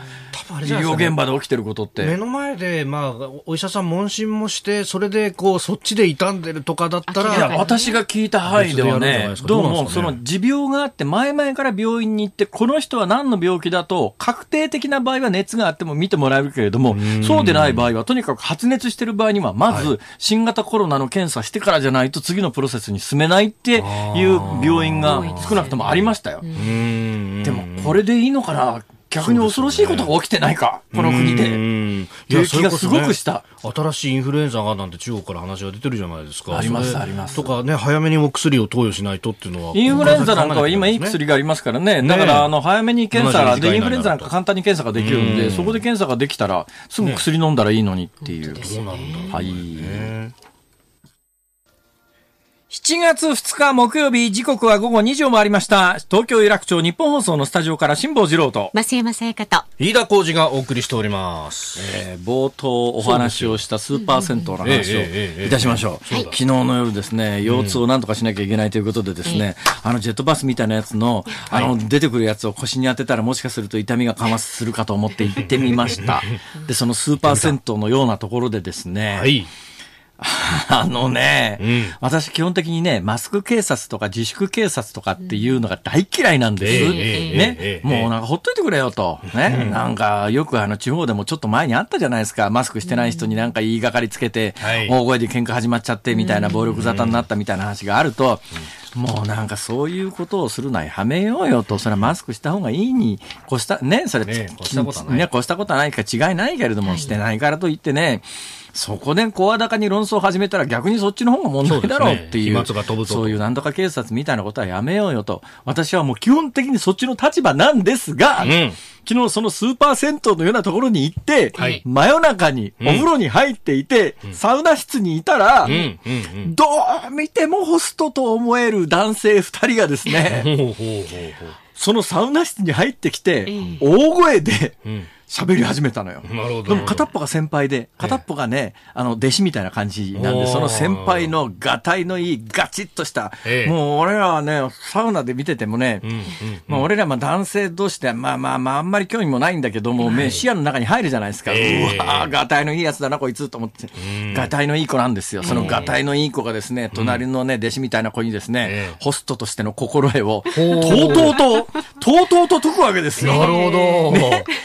多分あれ医療現場で起きてることって。目の前で、まあ、お医者さん問診もして、それで、こう、そっちで傷んでるとかだった明らいや、私が聞いた範囲ではねどうもその持病があって、前々から病院に行って、この人は何の病気だと、確定的な場合は熱があっても見てもらえるけれども、そうでない場合は、とにかく発熱してる場合には、まず、新型コロナの検査してからじゃないと、次のプロセスに進めないっていう病院が少なくともありましたよ。うん。でも、これでいいのかな逆に恐ろしいことが起きてないか、この国うで。いう気がすごくした。新しいインフルエンザがなんて中国から話が出てるじゃないですか。ありますありますとかね、早めにお薬を投与しないとっていうのは。インフルエンザなんかは今いい薬がありますからね。だから、あの、早めに検査72時間以内で、インフルエンザなんか簡単に検査ができるんで、うんそこで検査ができたら、すぐ薬飲んだらいいのにっていう。そうなんだ。はい。ね7月2日木曜日、時刻は午後2時を回りました。東京有楽町日本放送のスタジオから辛坊治郎と、増山さやかと。飯田浩二がお送りしております。えー冒頭お話をしたスーパー銭湯の話をいたしましょう。はい昨日の夜ですね、腰痛をなんとかしなきゃいけないということでですね、あのジェットバスみたいなやつの、あの出てくるやつを腰に当てたらもしかすると痛みが緩和するかと思って行ってみました。(laughs) で、そのスーパー銭湯のようなところでですね、はい。(laughs) あのね、うん私基本的にね、マスク警察とか自粛警察とかっていうのが大嫌いなんです。ね？え。もうなんかほっといてくれよと。ね？なんかよくあの地方でもちょっと前にあったじゃないですか。マスクしてない人になんか言いがかりつけて、はい大声で喧嘩始まっちゃってみたいな暴力沙汰になったみたいな話があると、もうなんかそういうことをするのはやめようよと。それはマスクした方がいいに越した、ね、それ、ね越したことはないね、越したことはないか違いないけれども、してないからといってね、そこで声高に論争を始めたら逆にそっちの方が問題だろうっていう。そうねそういうなんとか警察みたいなことはやめようよと。私はもう基本的にそっちの立場なんですが、うん昨日そのスーパー銭湯のようなところに行って、はい真夜中にお風呂に入っていて、サウナ室にいたら、うん、うん、うん。どう見てもホストと思える男性二人がですね。そのサウナ室に入ってきてえ、大声でうん。喋り始めたのよ。なるほど。でも片っぽが先輩で、片っぽがね、あの、弟子みたいな感じなんで、その先輩のがたいのいい、ガチッとした、ええもう俺らはね、サウナで見ててもね。まあ俺らも男性同士で、まあまあまあ、あんまり興味もないんだけども、目視野の中に入るじゃないですか。ええうわーがたいのいいやつだな、こいつと思って。がたいのいい子なんですよ。そのがたいのいい子がですね、隣のね、弟子みたいな子にですねええ、ホストとしての心得を、とほううとうと、とうとうと解くわけですよ。なるほど。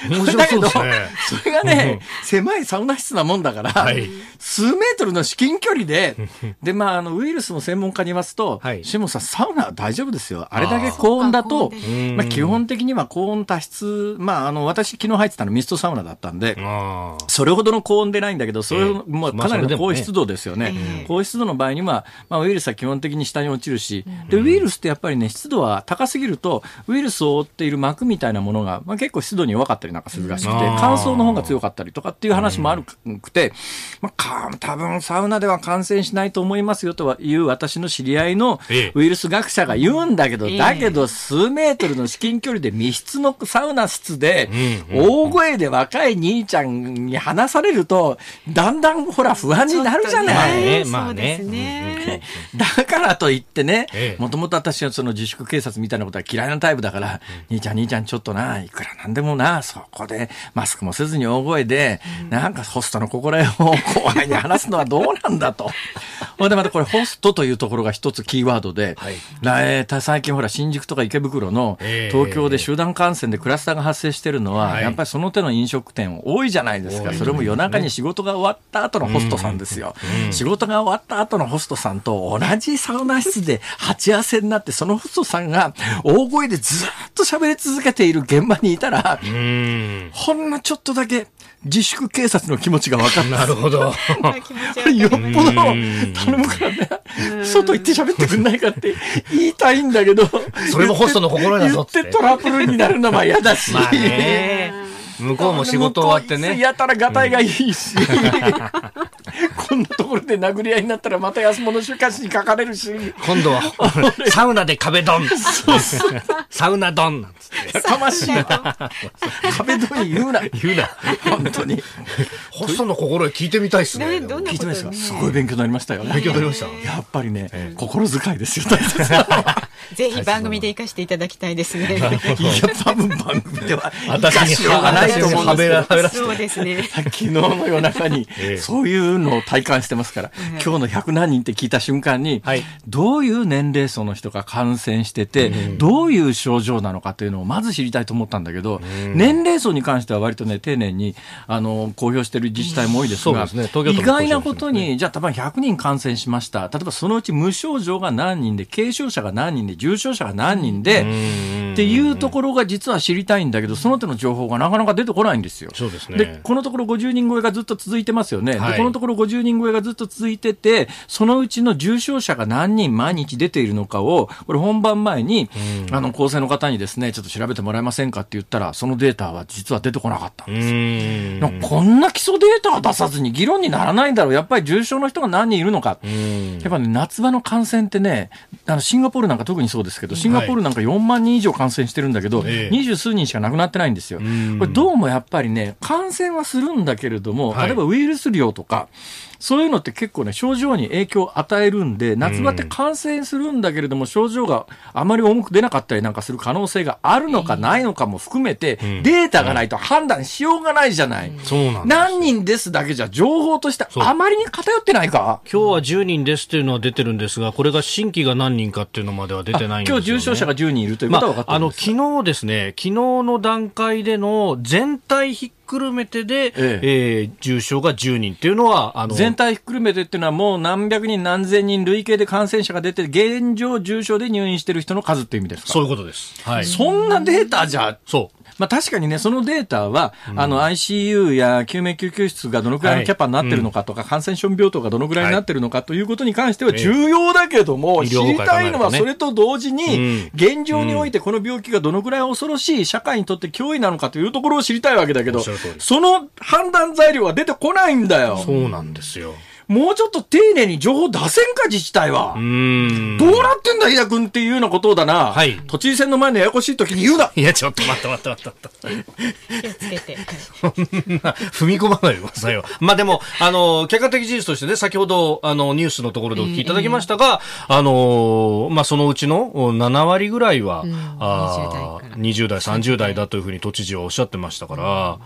面白だけど、そうですね。それがね、狭いサウナ室なもんだから、はい。数メートルの至近距離で、(laughs) で、まあ、あの、ウイルスの専門家に言いますと、はい。シモさん、サウナは大丈夫ですよ。あれだけ高温だとあまあ、基本的には高温多湿、まあ、あの、私昨日入ってたのミストサウナだったんで。それほどの高温でないんだけど、それ、ええ。もうまあかなりの高湿度ですよね。高湿度の場合には、まあ、ウイルスは基本的に下に落ちるし、で、ウイルスってやっぱりね、湿度は高すぎると、ウイルスを覆っている膜みたいなものが、まあ、結構湿度に弱かったりなんかするらしくて、うん乾燥の方が強かったりとかっていう話もあるくて、まあ、か多分サウナでは感染しないと思いますよとはいう私の知り合いのええ。ウイルス学者が言うんだけど、ええだけど数メートルの至近距離で密室のサウナ室で、大声で若い兄ちゃんに話されると、だんだんほら不安になるじゃまあない。ね。まあねそうですね。だからといってねええ、もともと私はその自粛警察みたいなことは嫌いなタイプだから、兄ちゃん兄ちゃんちょっとな、いくらなんでもな、そこでマスクもせずに大声で、なんかホストの心得を後輩に話すのはどうなんだと。(laughs) ほんでまたこれホストというところが一つキーワードで、はいえー最近ほら新宿とか池袋のえー東京で集団感染でクラスターが発生してるのは、はいやっぱりその手の飲食店多いじゃないですか。それも夜中に仕事が終わった後のホストさんですよ。仕事が終わった後のホストさんと同じサウナ室で鉢合わせになって、そのホストさんが大声でずっと喋り続けている現場にいたら、うん。ほんのちょっとだけ自粛警察の気持ちが分かった。なるほど。(laughs) よっぽどん頼むからね、外行って喋ってくんないかって言いたいんだけど、(laughs) それもホストの心だぞって言ってトラブルになるのは嫌だし。まあね。(laughs) 向こうも仕事終わってね。やたらがたいがいいし、こんなところで殴り合いになったらまた安物週刊誌に書かれるし、今度は、(laughs) サウナで壁ドンサウナドンなんつって。やかましいな。壁ドン言うな。言うな。本当に。ホストの心得聞いてみたいっすね。聞いてみますかねすごい勉強になりましたよ。勉強になりましたやっぱりね、心遣いですよ、(laughs) ぜひ番組で活かしていただきたいですね。(laughs) いや、多分番組では、生かしようがないと思うんですけどそうですね。昨日の夜中にええ、そういうのを体感してますから、今日の100何人って聞いた瞬間に、はい。どういう年齢層の人が感染してて、どういう症状なのかというのをまず知りたいと思ったんだけど、年齢層に関しては割とね、丁寧に、あの、公表している自治体も多いですが、すね意外なことに、じゃあ多分100人感染しました。例えばそのうち無症状が何人で、軽症者が何人で、重症者が何人で、っていうところが実は知りたいんだけど、その手の情報がなかなか出てこないんですよ。そうですね。で、このところ50人超えがずっと続いてますよね。はい。で、このところ50人超えがずっと続いてて、そのうちの重症者が何人毎日出ているのかを、これ本番前に、あの、厚生の方にですね、ちょっと調べてもらえませんかって言ったら、そのデータは実は出てこなかったんです。んなんかこんな基礎データを出さずに議論にならないんだろう。やっぱり重症の人が何人いるのか。んやっぱね、夏場の感染ってね、あの、シンガポールなんか特にそうですけど、シンガポールなんか4万人以上感染してるんだけど、ええ二十数人しか亡くなってないんですよ。んこれどうもやっぱりね、感染はするんだけれども、はい例えばウイルス量とか、そういうのって結構ね、症状に影響を与えるんで、夏場って感染するんだけれども、症状があまり重く出なかったりなんかする可能性があるのかないのかも含めて、ん。データがないと判断しようがないじゃない。そうなんです何人ですだけじゃ情報としてあまりに偏ってないか。今日は10人ですっていうのは出てるんですが、これが新規が何人かっていうのまでは出てないんですよ、ね。今日重症者が10人いるというこまとは分かっあ、あの、てるんです昨日ですね、昨日の段階での全体ひっくるめてで、ええー重症が10人っていうのは、あの、全体ひっくるめてっていうのはもう何百人何千人累計で感染者が出て現状重症で入院してる人の数っていう意味ですか？そういうことです。はい。そんなデータじゃそう。まあ確かにね、そのデータは、あの ICU や救命救急室がどのくらいのキャパになってるのかとか、感染症病棟がどのくらいになってるのかということに関しては重要だけども、ええ知りたいのはそれと同時うにん、現状においてこの病気がどのくらい恐ろしい社会にとって脅威なのかというところを知りたいわけだけどその判断材料は出てこないんだよ。そうなんですよ。もうちょっと丁寧に情報出せんか、自治体はう。ーん。どうなってんだ、飯田君っていうようなことをだな。はい都知事選の前のややこしい時に言うな。いや、ちょっと待って待って待って待って。気をつけて。(laughs) そんな踏み込まないでくださいよ。まあでも、あの、客観的事実としてね、先ほど、あの、ニュースのところでお聞きいただきましたが、あの、まあそのうちのお7割ぐらいは、んあー20 20代、30代だというふうに都知事はおっしゃってましたから、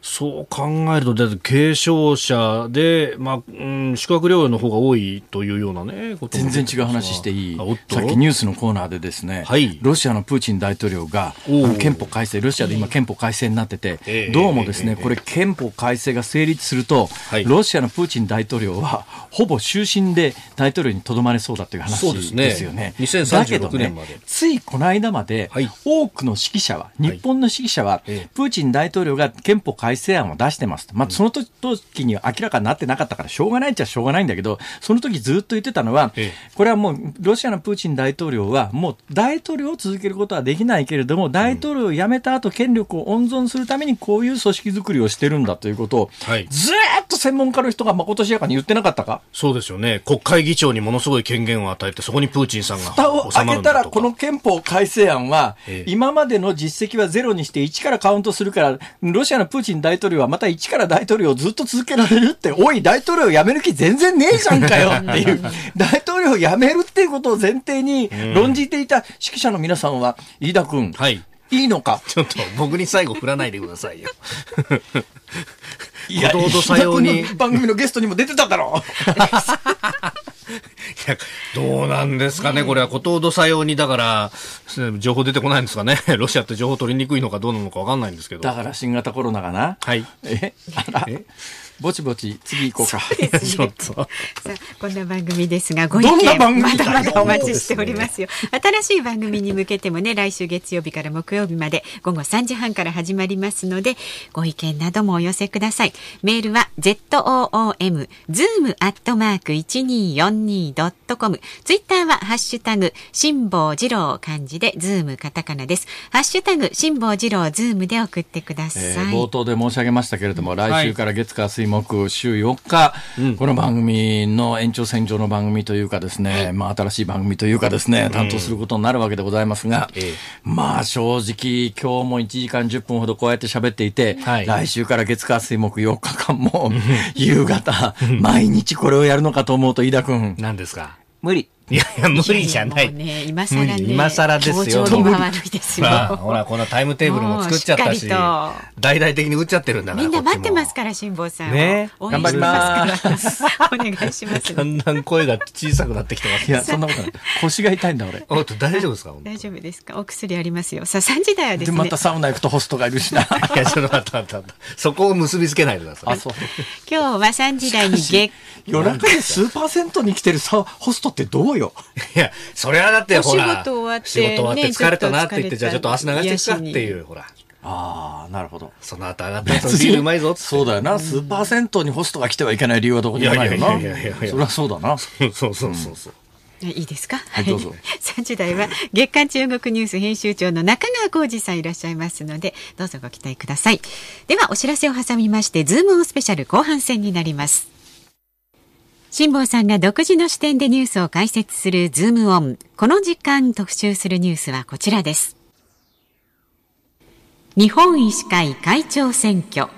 そう考えると、だ軽症者で、まあ、うん、宿泊療養の方が多いというようなね、全然違う話していい。さっきニュースのコーナーでですね、はい。ロシアのプーチン大統領が憲法改正、ロシアで今憲法改正になってて、ええ。どうもですね、ええ。これ憲法改正が成立すると、はい。ロシアのプーチン大統領はほぼ終身で大統領にとどまれそうだという話ですよね。2036だけどね年まで、ついこの間まで、はい。多くの指揮者は、日本の指揮者は、ええ。プーチン大統領が憲法改正案を出してますと。まあ、その時時には明らかになってなかったからしょうがないっちゃしょうがないんだけど、その時ずっと言ってたのは、えこれはもうロシアのプーチン大統領はもう大統領を続けることはできないけれども、大統領を辞めた後権力を温存するためにこういう組織作りをしてるんだということを、はい。ずーっと専門家の人がまことしやかに言ってなかったか？そうですよね。国会議長にものすごい権限を与えて、そこにプーチンさんが蓋を開けたら、この憲法改正案はええ、今までの実績はゼロにして1からカウントするから、ロシアのプーチン大統領はまた1から大統領をずっと続けられるって、(laughs) おい、大統領辞める気全然ねえじゃんかよっていう、(laughs) 大統領辞めるっていうことを前提に論じていた指揮者の皆さんは、飯田君、はい。いいのか？ちょっと僕に最後振らないでくださいよ。(laughs) いや、弟さように。番組のゲストにも出てただろ (laughs) や、どうなんですかね、これは、ことほどさように、だから、情報出てこないんですかね。(laughs) ロシアって情報取りにくいのかどうなのかわかんないんですけど。だから新型コロナがな。はい。えあら。え？ぼちぼち次行こうか。ちょっと。(laughs) さあ、こんな番組ですが、ご意見まだまだお待ちしておりますよ。新しい番組に向けてもね、来週月曜日から木曜日まで午後3時半から始まりますので、ご意見などもお寄せください。メールは zoom zoom アットマーク 1242.com ツイッターはハッシュタグ辛坊治郎漢字でズームカタカナです。ハッシュタグ辛坊治郎ズームで送ってください。えー、冒頭で申し上げましたけれども、来週から月火水目週4日、うん、この番組の延長線上の番組というかですね、はい、まあ新しい番組というかですね、担当することになるわけでございますが、うん、まあ正直今日も1時間10分ほどこうやって喋っていて、はい、来週から月火水木4日間も夕方、毎日これをやるのかと思うと飯田君。何ですか？無理。いやいや、無理じゃない。ね、今更ね。今更ですよ。気持悪いですよ。まあ、ほら、このタイムテーブルも作っちゃったし、大々的に打っちゃってるんだから。みんな待ってますから、辛坊さん。ね。頑張ります。お願いします。だんだん声が小さくなってきてます。いや、そんなことない。腰が痛いんだ、俺。おっと、大丈夫ですか？(laughs) 大丈夫ですか？お薬ありますよ。さあ、3時台はですね。またサウナ行くとホストがいるしな。(laughs) いや、ちょっと待って待って。そこを結びつけないでください。あ、そう。今日は3時台に月。夜中に数パーセントに来てるさホストってどうよ。(laughs) いや、それはだってほら、仕事終わって、仕事終わって疲れたなって言って、じゃあちょっと汗流してくかっていう、ほら。ああ、なるほど。その後上がったやつビールうまいぞそうだよな。数パーセントにホストが来てはいけない理由はどこにもないよな。いやいやいやいやそりゃそうだな。そうそうそうそう。いいですか？はい、どうぞ。三時台は月刊中国ニュース編集長の中川コージさんいらっしゃいますので、どうぞご期待ください。ではお知らせを挟みまして、ズームオンスペシャル後半戦になります。辛坊さんが独自の視点でニュースを解説するズームオン。この時間特集するニュースはこちらです。日本医師会会長選挙。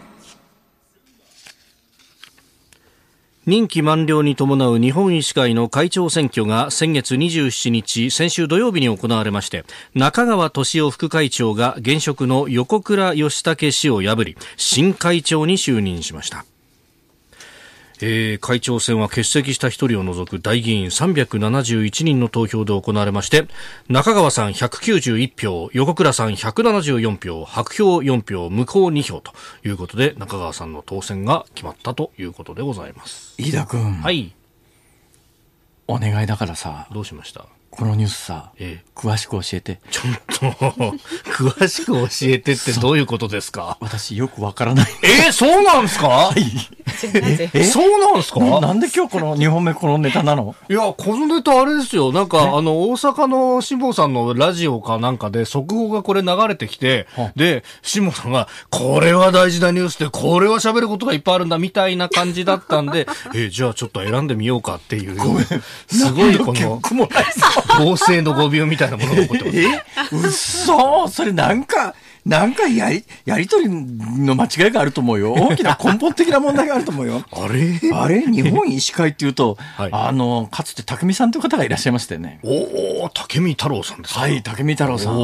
任期満了に伴う日本医師会の会長選挙が先月27日、先週土曜日に行われまして、中川俊夫副会長が現職の横倉義武氏を破り、新会長に就任しました。えー、会長選は欠席した1人を除く大議員371人の投票で行われまして中川さん191票横倉さん174票白票4票無効2票ということで中川さんの当選が決まったということでございます飯田君はいお願いだからさどうしました？このニュースさ、ええ、詳しく教えて。ちょっと、詳しく教えてってどういうことですか私よくわからない。えー、そうなんですかはい。え、そうなんですか？なんで今日この2本目このネタなの？いや、このネタあれですよ。なんか、あの、大阪の辛坊さんのラジオかなんかで速報がこれ流れてきて、で、辛坊さんが、これは大事なニュースで、これは喋ることがいっぱいあるんだみたいな感じだったんで、(laughs) えじゃあちょっと選んでみようかっていう。すごいこの、(laughs) 合成の語尾みたいなものが起こってます。え？うそそれなんか、なんかやり、やりとりの間違いがあると思うよ。(laughs) 大きな根本的な問題があると思うよ。あれ？あれ？日本医師会っていうと、(laughs) はい、あの、かつて武見さんという方がいらっしゃいましてね。おお武見太郎さんですか？はい、武見太郎さん。あ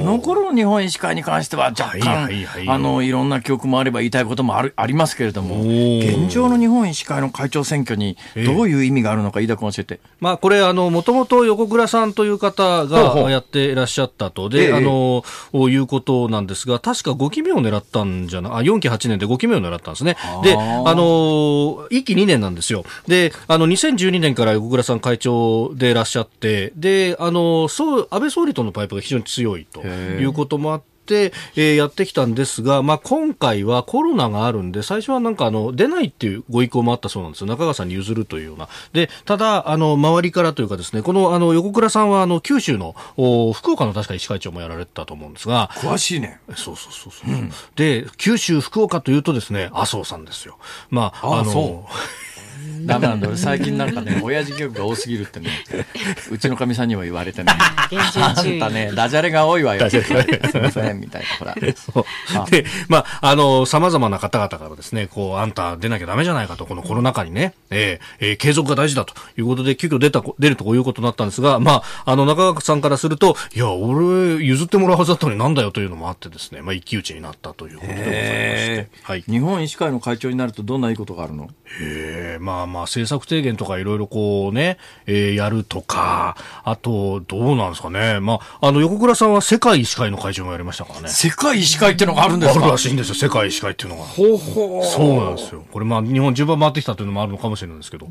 の頃の日本医師会に関しては若干、はいはいはい、あの、いろんな記憶もあれば言いたいこともある、ありますけれども、現状の日本医師会の会長選挙にどういう意味があるのか、飯田君教えて。まあ、これ、あの、もともと横倉さんという方がやっていらっしゃったと、で、あの、いうことなんですが、確か5期目を狙ったんじゃない、あ、4期8年で5期目を狙ったんですね。で、あの、1期2年なんですよ。で、あの、2012年から横倉さん会長でいらっしゃって、で、あの、そう、安倍総理とのパイプが非常に強いということもあって、、えー、やってきたんですが、まあ、今回はコロナがあるんで、最初はなんかあの出ないっていうご意向もあったそうなんですよ、中川さんに譲るというような、でただ、あの周りからというか、ですねこのあの横倉さんはあの九州のお福岡の確か医師会長もやられたと思うんですが、詳しいね。そうそうそうそう、うん、で九州、福岡というと、ですね麻生さんですよ。まあ、ああのダメなんだ俺最近なんかね親父ギャグが多すぎるってねうちのかみさんにも言われてね。あんたねダジャレが多いわよ。すいませんみたいなほらでまああのさまざまな方々からですねこうあんた出なきゃダメじゃないかとこのコロナ禍にね、えーえー、継続が大事だということで急遽出た出るとこういうことになったんですがまああの中川さんからするといや俺譲ってもらうはずだったのになんだよというのもあってですねまあ一騎打ちになったということでございまして、はい、日本医師会の会長になるとどんないいことがあるの？へえまああまあ政策提言とかいろいろこうね、えー、やるとか、あと、どうなんですかね。まあ、あの、横倉さんは世界医師会の会長もやりましたからね。世界医師会っていうのがあるんですか？あるらしいんですよ、世界医師会っていうのが。ほうほう。そうなんですよ。これまあ、日本中盤回ってきたというのもあるのかもしれないですけど、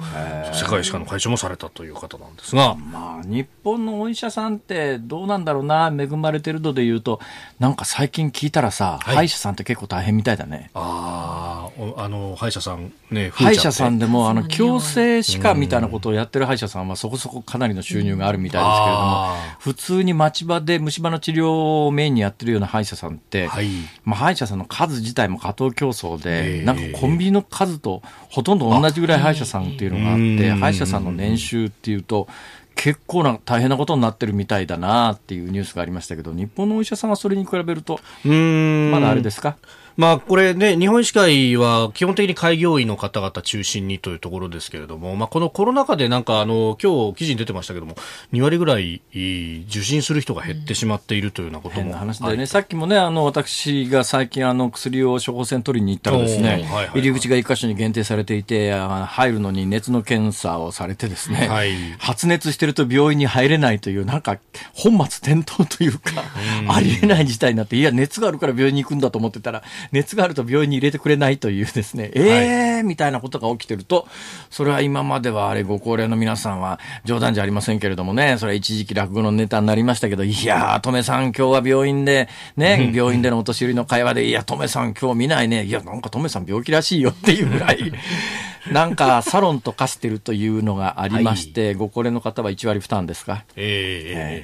世界医師会の会長もされたという方なんですが。まあ、日本のお医者さんってどうなんだろうな、恵まれてるので言うと、なんか最近聞いたらさ、はい、歯医者さんって結構大変みたいだね。ああ、あの、歯医者さんね、歯医者さんでも、あの、矯正歯科みたいなことをやってる歯医者さんはそこそこかなりの収入があるみたいですけれども、普通に町場で虫歯の治療をメインにやってるような歯医者さんって、はい、まあ、歯医者さんの数自体も過当競争で、なんかコンビニの数とほとんど同じぐらい歯医者さんっていうのがあって、歯医者さんの年収っていうと、結構な大変なことになってるみたいだなっていうニュースがありましたけど、日本のお医者さんはそれに比べると、まだあれですか？まあ、これね、日本医師会は基本的に開業医の方々中心にというところですけれども、まあ、このコロナ禍でなんか、あの、今日記事に出てましたけども、2割ぐらい受診する人が減ってしまっているというようなことも。変話でね、さっきもね、あの、私が最近あの、薬を処方箋取りに行ったらですね、はいはいはい、入り口が1箇所に限定されていて、入るのに熱の検査をされてですね、はい、発熱してると病院に入れないという、なんか、本末転倒というか、ありえない事態になって、いや、熱があるから病院に行くんだと思ってたら、熱があると病院に入れてくれないというですね、えー、はい、みたいなことが起きてると、それは今まではあれ、ご高齢の皆さんは冗談じゃありませんけれどもね、それは一時期落語のネタになりましたけど、いやー、とめさん今日は病院で、ね、病院でのお年寄りの会話で、いや、とめさん今日見ないね、いや、なんかとめさん病気らしいよっていうぐらい、(laughs) なんかサロンと化してるというのがありまして、はい、ご高齢の方は1割負担ですか？えー、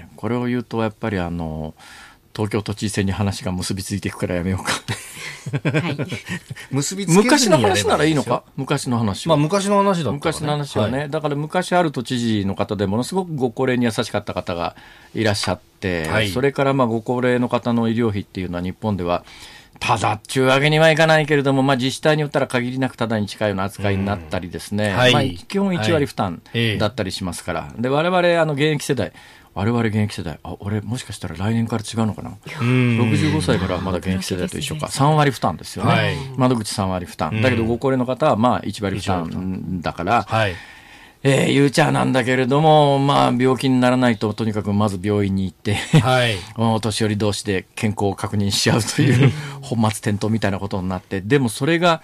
えー、これを言うと、やっぱりあの、東京都知事選に話が結びついていくからやめようか。はい。(laughs) 結びつ昔の話ならいいのか？昔の話まあ昔の話だった、ね、昔の話はね、はい、だから昔ある都知事の方でものすごくご高齢に優しかった方がいらっしゃって、はい、それからまあご高齢の方の医療費っていうのは日本ではただっちゅうわけにはいかないけれども、まあ、自治体によったら限りなくただに近いような扱いになったりですね、はい、まあ、基本1割負担だったりしますから、はい、で我々あの現役世代、我々現役世代、あ、俺もしかしたら来年から違うのかな。65歳からまだ現役世代と一緒か。3割負担ですよね。はい、窓口3割負担。だけどご高齢の方はまあ1割負担だから、はいえー、ゆうちゃなんだけれども、まあ、病気にならないと、とにかくまず病院に行って、はい、(laughs) お年寄り同士で健康を確認し合うという (laughs) 本末転倒みたいなことになって、でもそれが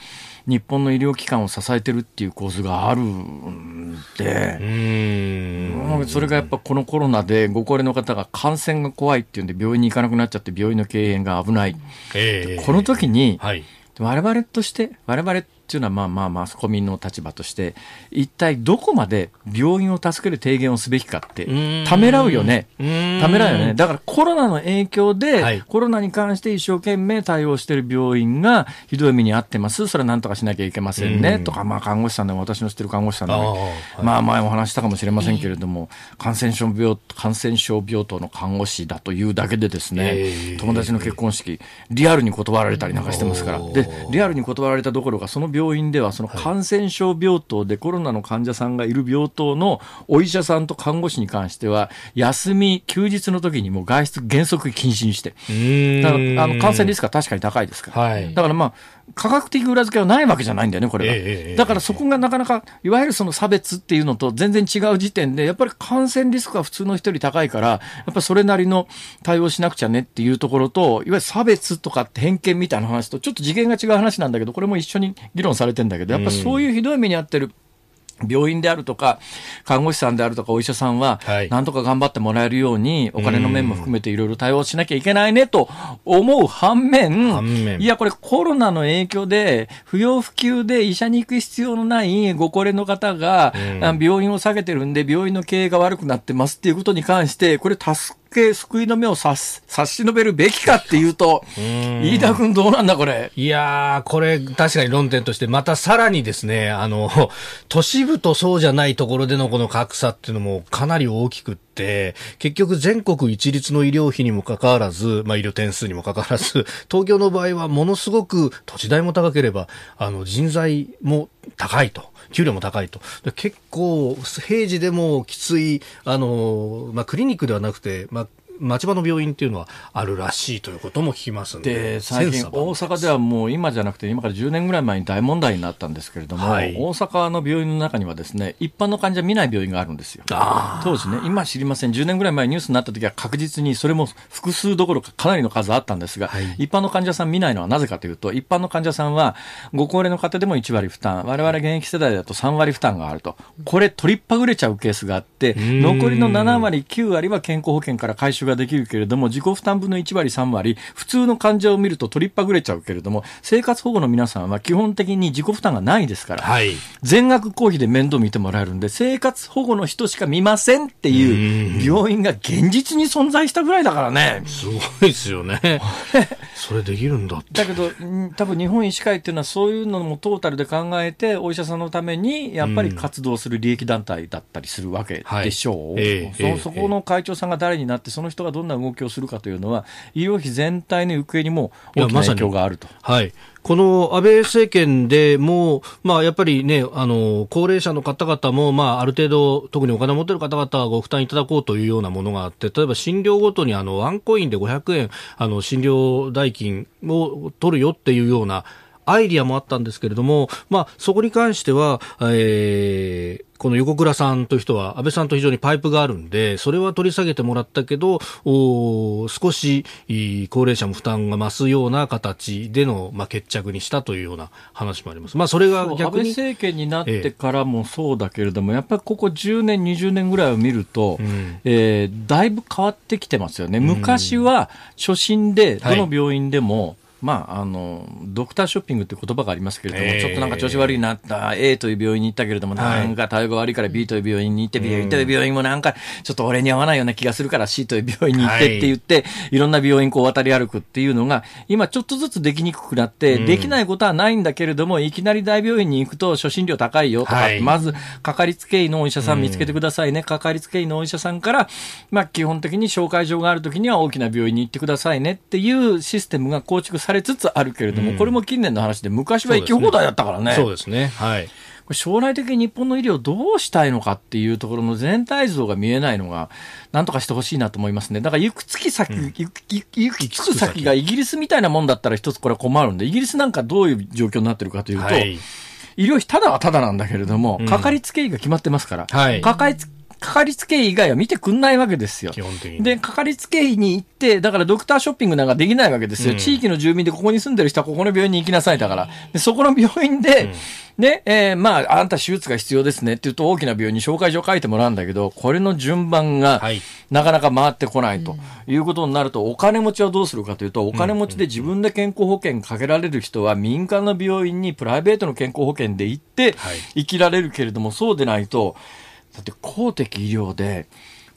日本の医療機関を支えてるっていう構図があるんで、うん。それがやっぱこのコロナでご高齢の方が感染が怖いっていうんで病院に行かなくなっちゃって病院の経営が危ない。えー、この時に、はい。我々として、我々っていうのはまあまあまあ、国民の立場として、一体どこまで病院を助ける提言をすべきかって、ためらうよね。ためらうよね。だからコロナの影響で、はい、コロナに関して一生懸命対応している病院がひどい目に遭ってます。それはなんとかしなきゃいけませんね。とか、まあ看護師さんでも私の知ってる看護師さんでも、まあ前お話したかもしれませんけれども、感染症病、感染症病棟の看護師だというだけでですね、友達の結婚式、リアルに断られたりなんかしてますから。で、リアルに断られたどころか、その病院ではその感染症病棟でコロナの患者さんがいる病棟のお医者さんと看護師に関しては、休み、休日の時にも外出原則禁止にして。だからあの感染リスクは確かに高いですから。はい、だからまあ、科学的裏付けはないわけじゃないんだよね、これは。えー、だからそこがなかなか、いわゆるその差別っていうのと全然違う時点で、やっぱり感染リスクは普通の人より高いから、やっぱりそれなりの対応しなくちゃねっていうところと、いわゆる差別とかって偏見みたいな話と、ちょっと次元が違う話なんだけど、これも一緒に議論されてんだけど、やっぱそういうひどい目に遭ってる。病院であるとか、看護師さんであるとか、お医者さんは、なんとか頑張ってもらえるように、お金の面も含めていろいろ対応しなきゃいけないねと思う反面、いや、これコロナの影響で、不要不急で医者に行く必要のないご高齢の方が、病院を下げてるんで、病院の経営が悪くなってますっていうことに関して、これ助け救いの目を差し差し伸べるべきかっていうと、飯田君どうなんだこれ？いやー、これ確かに論点として、またさらにですね、あの、都市部とそうじゃないところでのこの格差っていうのもかなり大きくって、結局全国一律の医療費にもかかわらず、まあ医療点数にもかかわらず、東京の場合はものすごく土地代も高ければ、あの人材も高いと。給料も高いと。結構、平時でもきつい、あの、まあ、クリニックではなくて、まあ、町場の病院っていうのはあるらしいということも聞きますで。最近、大阪ではもう今じゃなくて、今から10年ぐらい前に大問題になったんですけれども、はい、大阪の病院の中にはですね一般の患者見ない病院があるんですよ。当時ね、今知りません、10年ぐらい前ニュースになった時は確実にそれも複数どころかかなりの数あったんですが、はい、一般の患者さん見ないのはなぜかというと、一般の患者さんはご高齢の方でも1割負担、我々現役世代だと3割負担があると、これ取りっぱぐれちゃうケースがあって、残りの7割、9割は健康保険から回収ができるけれども、自己負担分の1割、3割、普通の患者を見ると取りっぱぐれちゃうけれども、生活保護の皆さんは基本的に自己負担がないですから、はい、全額公費で面倒見てもらえるんで、生活保護の人しか見ませんっていう病院が現実に存在したぐらいだからね。すごいですよね。(laughs) それできるんだだけど、多分日本医師会っていうのはそういうのもトータルで考えて、お医者さんのためにやっぱり活動する利益団体だったりするわけでしょう。はいえー、そそこの会長さんが誰になって、その人がどんな動きをするかというのは、医療費全体の行方にも大きな影響があると。はいこの安倍政権でも、まあ、やっぱりね、あの、高齢者の方々も、まあ、ある程度、特にお金を持っている方々はご負担いただこうというようなものがあって、例えば診療ごとに、あの、ワンコインで500円、あの、診療代金を取るよっていうような、アイディアもあったんですけれども、まあ、そこに関しては、えー、この横倉さんという人は安倍さんと非常にパイプがあるんで、それは取り下げてもらったけど、お少し高齢者も負担が増すような形での、まあ、決着にしたというような話もあります。まあ、それが逆に。安倍政権になってからもそうだけれども、ええ、やっぱりここ10年、20年ぐらいを見ると、うん、えー、だいぶ変わってきてますよね。昔は初診でどの病院でも、はいまあ、あの、ドクターショッピングって言葉がありますけれども、えー、ちょっとなんか調子悪いなった、A という病院に行ったけれども、なんか対応が悪いから B という病院に行って、B という病院もなんか、ちょっと俺に合わないような気がするから C という病院に行ってって言って、はい、いろんな病院こう渡り歩くっていうのが、今ちょっとずつできにくくなって、できないことはないんだけれども、いきなり大病院に行くと初診料高いよとか、はい、まず、かかりつけ医のお医者さん見つけてくださいね。かかりつけ医のお医者さんから、まあ基本的に紹介状があるときには大きな病院に行ってくださいねっていうシステムが構築されつつあるけれども、これも近年の話で、昔は行き放題だったからね。そうですね。はい。将来的に日本の医療をどうしたいのかっていうところの全体像が見えないのが、なんとかしてほしいなと思いますね。だから行く月先、うん、行くつく先がイギリスみたいなもんだったら一つこれは困るんで、イギリスなんかどういう状況になってるかというと、はい、医療費ただはただなんだけれども、かかりつけ医が決まってますから、はい、かかりつかかりつけ医以外は見てくんないわけですよ。基本的に。で、かかりつけ医に行って、だからドクターショッピングなんかできないわけですよ。うん、地域の住民でここに住んでる人はここの病院に行きなさいだから。で、そこの病院で、うんね、えー、まあ、あんた手術が必要ですねって言うと大きな病院に紹介状書いてもらうんだけど、これの順番がなかなか回ってこないということになると、お金持ちはどうするかというと、お金持ちで自分で健康保険かけられる人は民間の病院にプライベートの健康保険で行って生きられるけれども、そうでないと、だって公的医療で、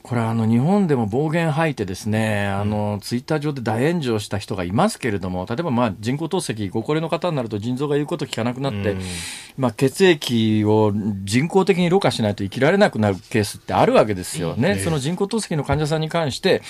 これはあの日本でも暴言吐いてですね、あのツイッター上で大炎上した人がいますけれども、例えばまあ人工透析、ご高齢の方になると腎臓が言うこと聞かなくなって、まあ血液を人工的にろ過しないと生きられなくなるケースってあるわけですよね。その人工透析の患者さんに関して、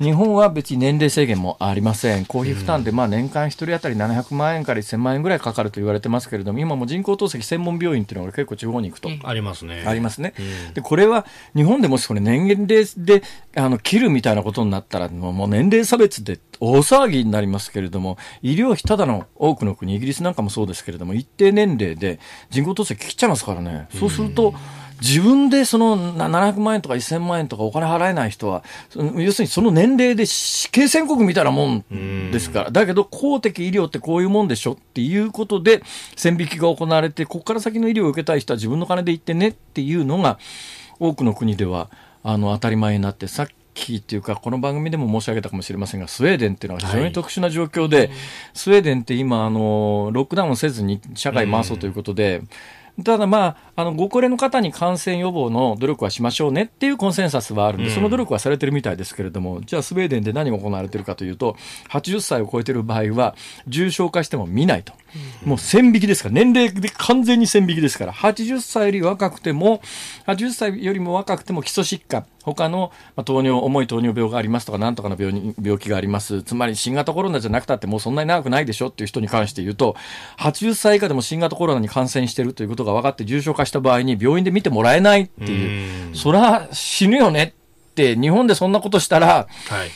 日本は別に年齢制限もありません。公費負担でまあ年間1人当たり700万円から1000万円ぐらいかかると言われてますけれども、今も人工透析専門病院っていうのが結構地方に行くと。ありますね。ありますね。で、これは日本でもしこれ年齢であの切るみたいなことになったら、もう年齢差別で大騒ぎになりますけれども、医療費ただの多くの国、イギリスなんかもそうですけれども、一定年齢で人工透析切っちゃいますからね。そうすると、自分でその700万円とか1000万円とかお金払えない人は、要するにその年齢で死刑宣告みたいなもんですから、だけど公的医療ってこういうもんでしょっていうことで線引きが行われて、ここから先の医療を受けたい人は自分の金で行ってねっていうのが、多くの国ではあの当たり前になって、さっきっていうか、この番組でも申し上げたかもしれませんが、スウェーデンっていうのは非常に特殊な状況で、はい、スウェーデンって今、あの、ロックダウンせずに社会回そうということで、ただまあ、あの、ご高齢の方に感染予防の努力はしましょうねっていうコンセンサスはあるんで、その努力はされてるみたいですけれども、じゃあスウェーデンで何が行われてるかというと、80歳を超えてる場合は、重症化しても見ないと。もう線引きですから、年齢で完全に線引きですから、80歳より若くても、80歳よりも若くても基礎疾患、他の、まあ、糖尿、重い糖尿病がありますとか、なんとかの病病気があります。つまり新型コロナじゃなくたってもうそんなに長くないでしょっていう人に関して言うと、80歳以下でも新型コロナに感染してるということが分かって重症化した場合に病院で見てもらえないっていう、うそら死ぬよねって、日本でそんなことしたら、はい。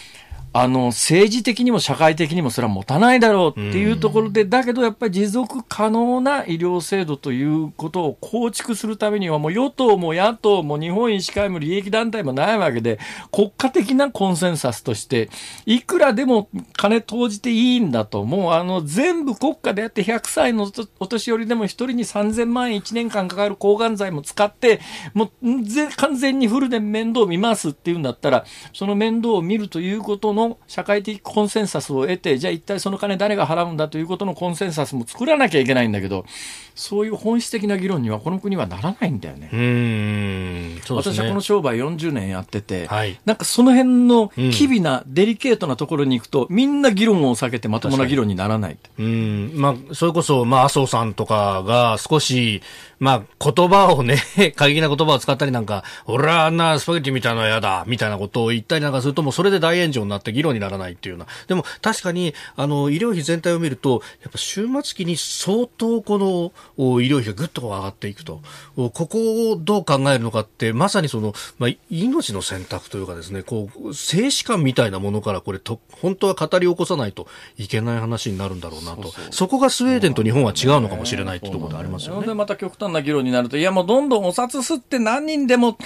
あの、政治的にも社会的にもそれは持たないだろうっていうところで、だけどやっぱり持続可能な医療制度ということを構築するためには、もう与党も野党も日本医師会も利益団体もないわけで、国家的なコンセンサスとして、いくらでも金投じていいんだと、もう。あの、全部国家でやって100歳のお年寄りでも一人に3000万円1年間かかる抗がん剤も使って、もうぜ完全にフルで面倒見ますっていうんだったら、その面倒を見るということの社会的コンセンサスを得て、じゃあ一体その金誰が払うんだということのコンセンサスも作らなきゃいけないんだけど、そういう本質的な議論にはこの国はならないんだよね。ね。私はこの商売40年やってて、はいなんかその辺のうん機微な、デリケートなところに行くと、みんな議論を避けてまともな議論にならない。うん、まあ、それこそ、まあ、麻生さんとかが少し、まあ、言葉をね、(laughs) 過激な言葉を使ったりなんか、俺はあんなスパゲッティみたいなの嫌だ、みたいなことを言ったりなんかすると、もうそれで大炎上になって議論にならないっていうような。でも、確かに、あの、医療費全体を見ると、やっぱ終末期に相当この、お医療費がぐっと上がっていくと。おここをどう考えるのかって、まさにその、まあ、命の選択というかですね、こう、生死観みたいなものからこれと、本当は語り起こさないといけない話になるんだろうなと。そこがスウェーデンと日本は違うのかもしれないってところでありますよね。それでまた極端な議論になると、いやもうどんどんお札吸って何人でも、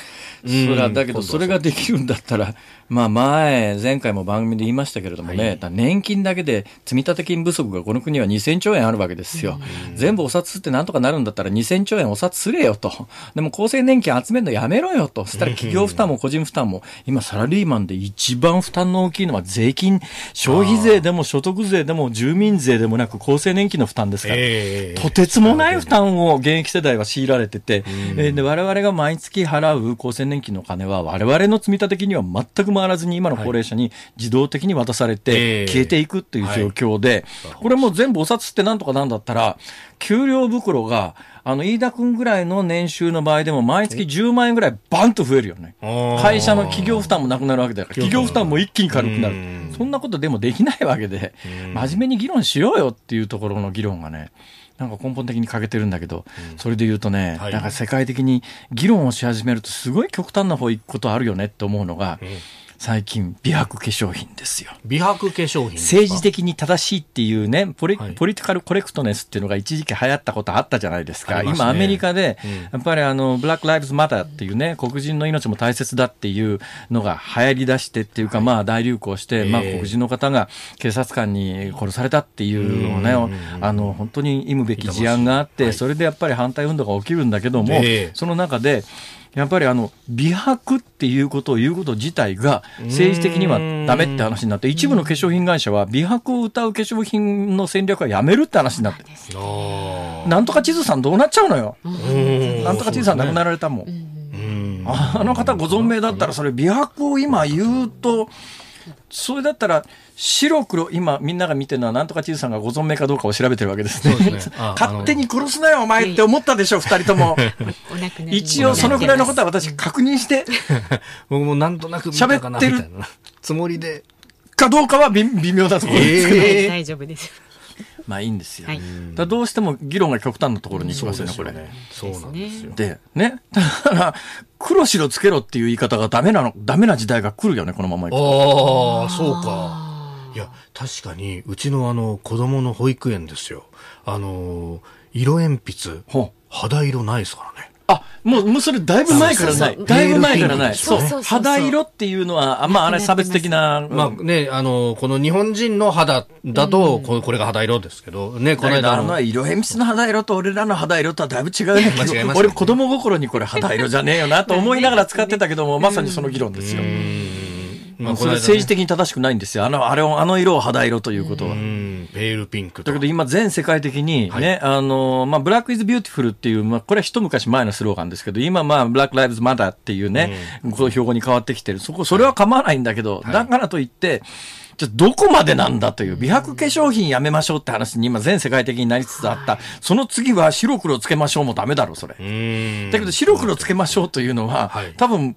それはだけどそれができるんだったら、まあ前、前回も番組で言いましたけれどもね、だ年金だけで積立金不足がこの国は2000兆円あるわけですよ。全部お札吸ってなんとかなるんだったら2000兆円お札すれよと。でも厚生年金集めるのやめろよと。そしたら企業負担も個人負担も、今サラリーマンで一番負担の大きいのは税金、消費税でも所得税でも住民税でもなく厚生年金の負担ですから。ええとてつもない負担を現役世代は強いられてて、えーで我々が毎月払う厚生年金の金は、我々の積立金には全く回らずに、今の高齢者に自動的に渡されえてえ、消えていくっていう状況で、これもう全部お札ってなんとかなんだったら、給料袋が、あの、飯田君ぐらいの年収の場合でも、毎月10万円ぐらいバンと増えるよね。会社の企業負担もなくなるわけだから、企業負担。も一気に軽くなる。うん。そんなことでもできないわけで、真面目に議論しようよっていうところの議論がね、なんか根本的に欠けてるんだけど、それで言うとね、はい。なんか世界的に議論をし始めるとすごい極端な方行くことあるよねって思うのが、最近、美白化粧品ですよ。美白化粧品政治的に正しいっていうね、ポリ,、はい。ポリティカルコレクトネスっていうのが一時期流行ったことあったじゃないですか。すね。今アメリカで、うん。やっぱりあの、ブラック・ライブズ・マターっていうね、黒人の命も大切だっていうのが流行り出してっていうか、まあ大流行して、ええ。まあ黒人の方が警察官に殺されたっていうのね、うんあの、本当に忌むべき事案があって、はいそれでやっぱり反対運動が起きるんだけども、ええ。その中で、やっぱりあの、美白っていうことを言うこと自体が政治的にはダメって話になって、一部の化粧品会社は美白を謳う化粧品の戦略はやめるって話になって、あなんとか地図さんどうなっちゃうのよ。ーなんとか地図さん亡くなられたもん。あの方ご存命だったら、それ美白を今言うと、それだったら、白黒、今みんなが見てるのは、なんとか地図さんがご存命かどうかを調べてるわけですね。ね (laughs) あ勝手に殺すなよ、お前って思ったでしょ、二人とも。(laughs) 一応そのぐらいのことは私確認して、僕もなんとなく喋ってるつもりで。かどうかは微微妙だところですけど、ええ大丈夫です。まあいいんですよ。はいだどうしても議論が極端なところに行きますよね、これ。そうなんですよ。で、ね。だから、黒白つけろっていう言い方がダメなの、ダメな時代が来るよね、このままいくと。ああ、そうか。いや、確かに、うちのあの、子供の保育園ですよ。あの、色鉛筆、肌色ないですからね。あ、もう、もうそれだいぶ前からない。だいぶ前からない。そうそうそうそう肌色っていうのは、あまあ、あれ差別的な。まあね、あの、この日本人の肌だと、ここれが肌色ですけど、ね、この間あの色鉛筆の肌色と俺らの肌色とはだいぶ違うね。間違えましたね俺子供心にこれ肌色じゃねえよなと思いながら使ってたけども、まさにその議論ですよ。まあ、それ政治的に正しくないんですよ。あの、あれを、あの色を肌色ということは。うん、ペールピンクだけど今全世界的にね、あの、まあ、 Black is beautiful っていう、まあ、これは一昔前のスローガンですけど、今まあ、 Black Lives Matter っていうね、この標語に変わってきてる。そこ、それは構わないんだけど、だからといって、じゃあどこまでなんだという、美白化粧品やめましょうって話に今全世界的になりつつあった。その次は白黒つけましょうもダメだろ、それ。うん。だけど白黒つけましょうというのは、はい多分、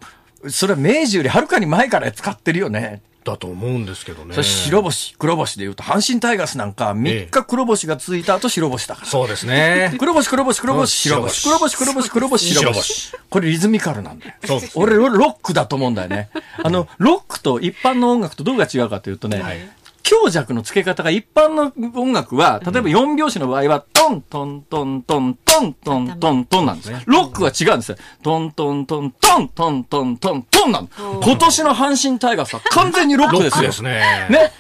それは明治よりはるかに前から使ってるよね。だと思うんですけどね。白星、黒星で言うと、阪神タイガースなんか3日黒星がついた後白星だから。そうですね。黒星、黒星、黒星、白星。黒星、黒星、黒星、白星。これリズミカルなんだよ。俺、ロックだと思うんだよね。あの、ロックと一般の音楽とどうが違うかというとね、強弱の付け方が一般の音楽は、例えば4拍子の場合は、トントントントントントントントンなんです。ロックは違うんですよ。トントントントントントントントンなん今年の阪神タイガースは完全にロックですよ。ですね。ね。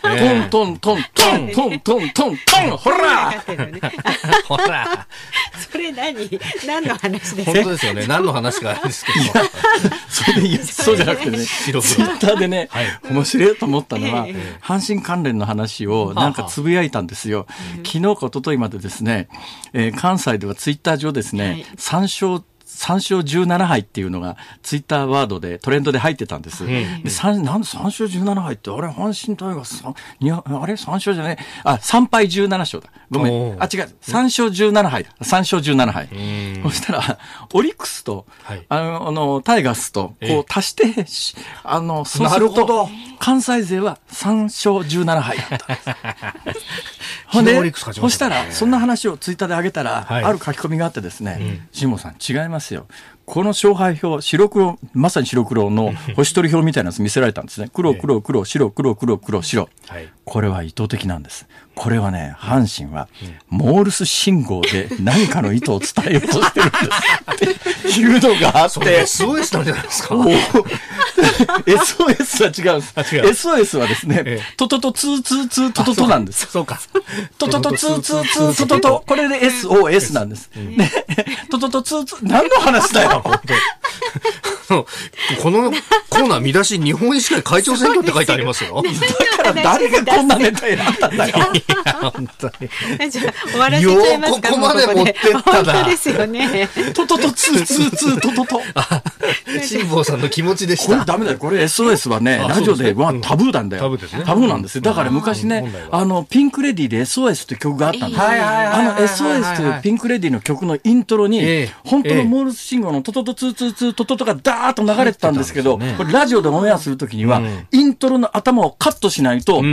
トントントントントントントントンほらほらそれ何？何の話ですか？本当ですよね。何の話かですけど。それそうじゃなくてね、ツイッターでね、面白いと思ったのは、阪神関連の話をなんかつぶやいたんですよ。昨日か一昨日までですね、えー、関西ではツイッター上ですね、はい、参照3勝17敗っていうのがツイッターワードでトレンドで入ってたんです。うん、で3なん3勝17敗ってあれ阪神タイガースあれ3勝じゃない？あ3敗17勝だ。ごめん。あ違う3勝17敗だ。3勝17敗。そしたらオリックスと、はい、あのあのタイガースとこう足して、あのそうすると関西勢は3勝17敗だった。(laughs) ほんで、そしたら、そんな話をツイッターで上げたら、はい、ある書き込みがあってですね、辛、う、坊、さん違いますよ。この勝敗表、白黒、まさに白黒の星取り表みたいなやつ見せられたんですね。黒、黒、黒、白、黒、黒、黒、白。これは意図的なんです。これはね、阪神は、モールス信号で何かの意図を伝えようとしてるんですっていうのがあって。SOS なんじゃないですか ?SOS (laughs) は違うんです。SOS はですね、トトトツーツーツートトトなんです。そうか。トトトツーツーツートトト。これで SOS なんです。ね。トトトツーツー、何の話だよ、このコーナー見出し、日本医師会会長選挙って書いてありますよ。だから誰がこんなネタ選んだんだよ。いや、本当に。じゃ終わらせちゃいますかここまで持ってっただ。ですよね。とととつーつーつーととと。辛坊さんの気持ちでした。これダメだよ。これ SOS はね、ラジオではタブーなんだよ。タブーですね。タブーなんですよ。だから昔ね、あの、ピンクレディで SOS って曲があったんですよ。あの SOS というピンクレディの曲のイントロに、本当のモールス信号のトトトツーツーツートトトがダーッと流れてたんですけど、これラジオでオンエアするときには、イントロの頭をカットしないと、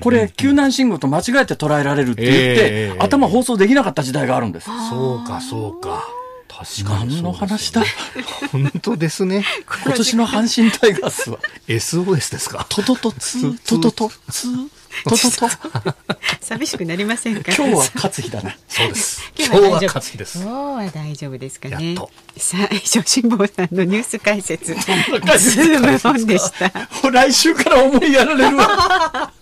これ救難信号と間違えて捉えられるって言って、頭放送できなかった時代があるんです。そうか、そうか。確かに。何の話だ？本当ですね。今年の阪神タイガースは。(laughs) SOS ですか？トトトツー、トトトツー。トトト。(laughs) 寂しくなりませんか？今日は勝つ日だな。そうです。(laughs) 今日は勝つ日です。今日は大丈夫ですかね。さあ、辛坊さんのニュース解説。(laughs) ズームオンでした。来週から思いやられるわ。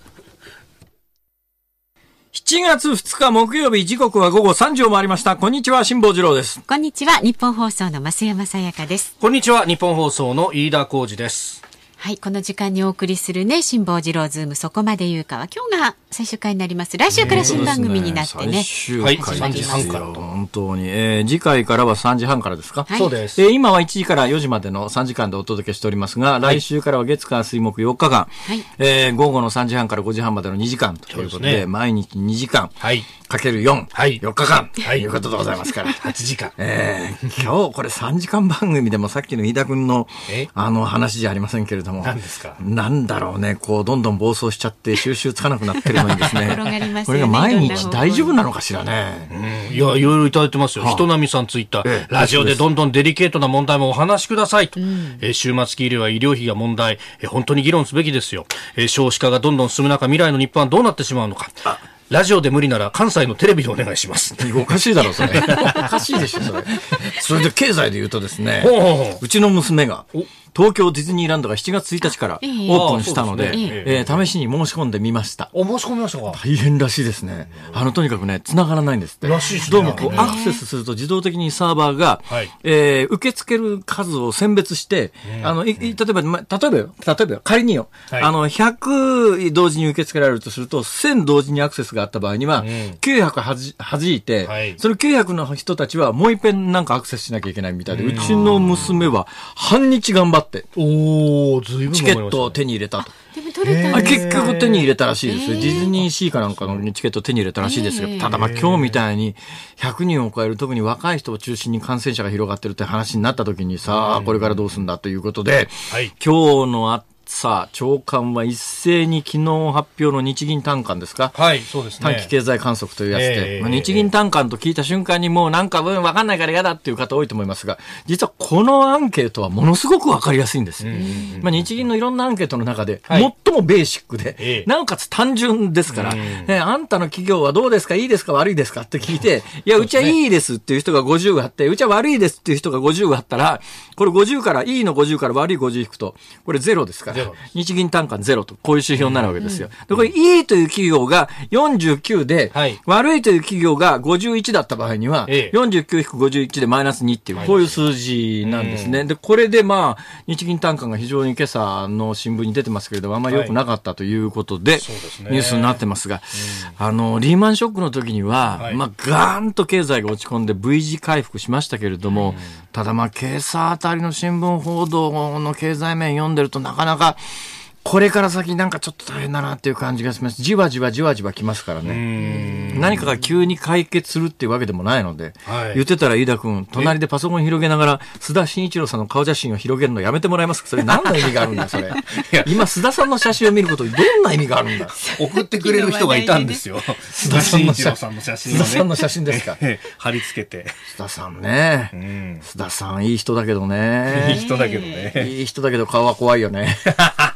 7月2日木曜日時刻は午後3時を回りました。こんにちは、辛坊治郎です。こんにちは、日本放送の増山さやかです。こんにちは、日本放送の飯田浩二です。はい、この時間にお送りするね、辛坊治郎ズームそこまで言うかは、今日が最終回になります。来週から新番組になってね。ね最終回、はい、3時半から。本当に。えー、次回からは3時半からですか、はい、そうです。えー、今は1時から4時までの3時間でお届けしておりますが、来週からは月火水木4日間、はい、えー、午後の3時半から5時半までの2時間ということで、でね、毎日2時間。はい。かける4、はい、4日間、はい、いうことでございますから。8時間。えー、今日これ3時間番組でもさっきの飯田君の、あの話じゃありませんけれども。何ですか？なんだろうね、こう、どんどん暴走しちゃって収集つかなくなってるのにですね。(laughs) ねこれが毎日大丈夫なのかしらね。うん、いや、いろいろいただいてますよ。人並さんツイッター、ええ、ラジオでどんどんデリケートな問題もお話しくださいと。うん、え終末期医療は医療費が問題、え本当に議論すべきですよ。え少子化がどんどん進む中、未来の日本はどうなってしまうのか。ラジオで無理なら関西のテレビでお願いします。おかしいだろ、それ。(laughs) おかしいでしょ、それ。それで経済で言うとですね、うちの娘が、東京ディズニーランドが7月1日からオープンしたので、えー、試しに申し込んでみました。お、申し込みましたか。大変らしいですね。あの、とにかくね、繋がらないんですって。らしいですね。どうもこう、アクセスすると自動的にサーバーが、はい、えー、受け付ける数を選別して、あの、い例えば、ま、例えばよ、例えば仮によ、はい、あの、100同時に受け付けられるとすると、1000同時にアクセスがあった場合には、うん、900はじ、弾いて、はい、その900の人たちはもう一遍なんかアクセスしなきゃいけないみたいで、うちの娘は半日頑張って、おずいぶんチケットを手に入れたと。でも取れた結局手に入れたらしいですよ。ディズニーシーかなんかのチケットを手に入れたらしいですよ。ただまあ今日みたいに100人を超える特に若い人を中心に感染者が広がってるって話になった時にさあ、これからどうすんだということで、はい、今日の暑さあ、長官は一斉に昨日発表の日銀短観ですか？はい、そうですね。短期経済観測というやつで、ええまあ、日銀短観と聞いた瞬間にもうなんか分かんないから嫌だっていう方多いと思いますが、実はこのアンケートはものすごく分かりやすいんです。まあ、日銀のいろんなアンケートの中で、はい。最もベーシックで、ええ。なおかつ単純ですから、ね、あんたの企業はどうですか？いいですか？悪いですか？って聞いて、いや、うちはいいですっていう人が50あって、うちは悪いですっていう人が50あったら、これ50から、いいの50から悪い50引くと、これゼロですから (laughs) 日銀単価ゼロと、こういう指標になるわけですよ。で、これいいという企業が49で、はい。悪いという企業が51だった場合には、ええ。49-51でマイナス2っていう、こういう数字なんですね。で、これでまあ、日銀単価が非常に今朝の新聞に出てますけれども、あまり良くなかったということで、ニュースになってますが、あの、リーマンショックの時には、はい。まあ、ガーンと経済が落ち込んで V 字回復しましたけれども、ただまあ、今朝あたりの新聞報道の経済面読んでるとなかなか、 하다가 これから先なんかちょっと大変だなっていう感じがします。じわじわじわじわきますからね。何かが急に解決するっていうわけでもないので、はい言ってたら飯田君、隣でパソコン広げながら、須田慎一郎さんの顔写真を広げるのやめてもらえますか？それ何の意味があるんだ、それ。今、須田さんの写真を見ることにどんな意味があるんだ？送ってくれる人がいたんですよ。須田慎一郎さんの写真をね。須田さんの写真ですか？ええ貼り付けて。須田さんね。ん須田さん、いい人だけどいいね。人だけどね。いい人だけど顔は怖いよね。(laughs)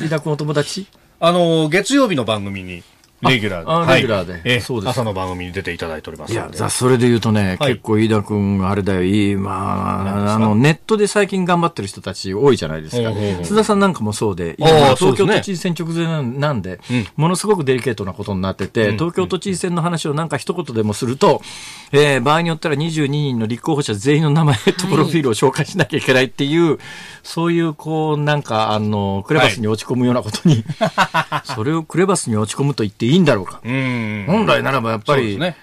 飯田君お友達？あの、月曜日の番組に、レギュラーで。レギュラーで。ええ。そうです。朝の番組に出ていただいておりますいやそれで言うとね、はい。結構飯田君、あれだよ、いい、まあ、あの、ネットで最近頑張ってる人たち多いじゃないですか。うんうんう。ん須田さんなんかもそうで、東京都知事選直前なんで、ものすごくデリケートなことになってて、東京都知事選の話をなんか一言でもすると、えー場合によったら22人の立候補者全員の名前とプロフィールを紹介しなきゃいけないっていう、そういう、こう、なんか、あの、クレバスに落ち込むようなことに、(laughs) それをクレバスに落ち込むと言っていいんだろうか。うん。本来ならばやっぱり、ね。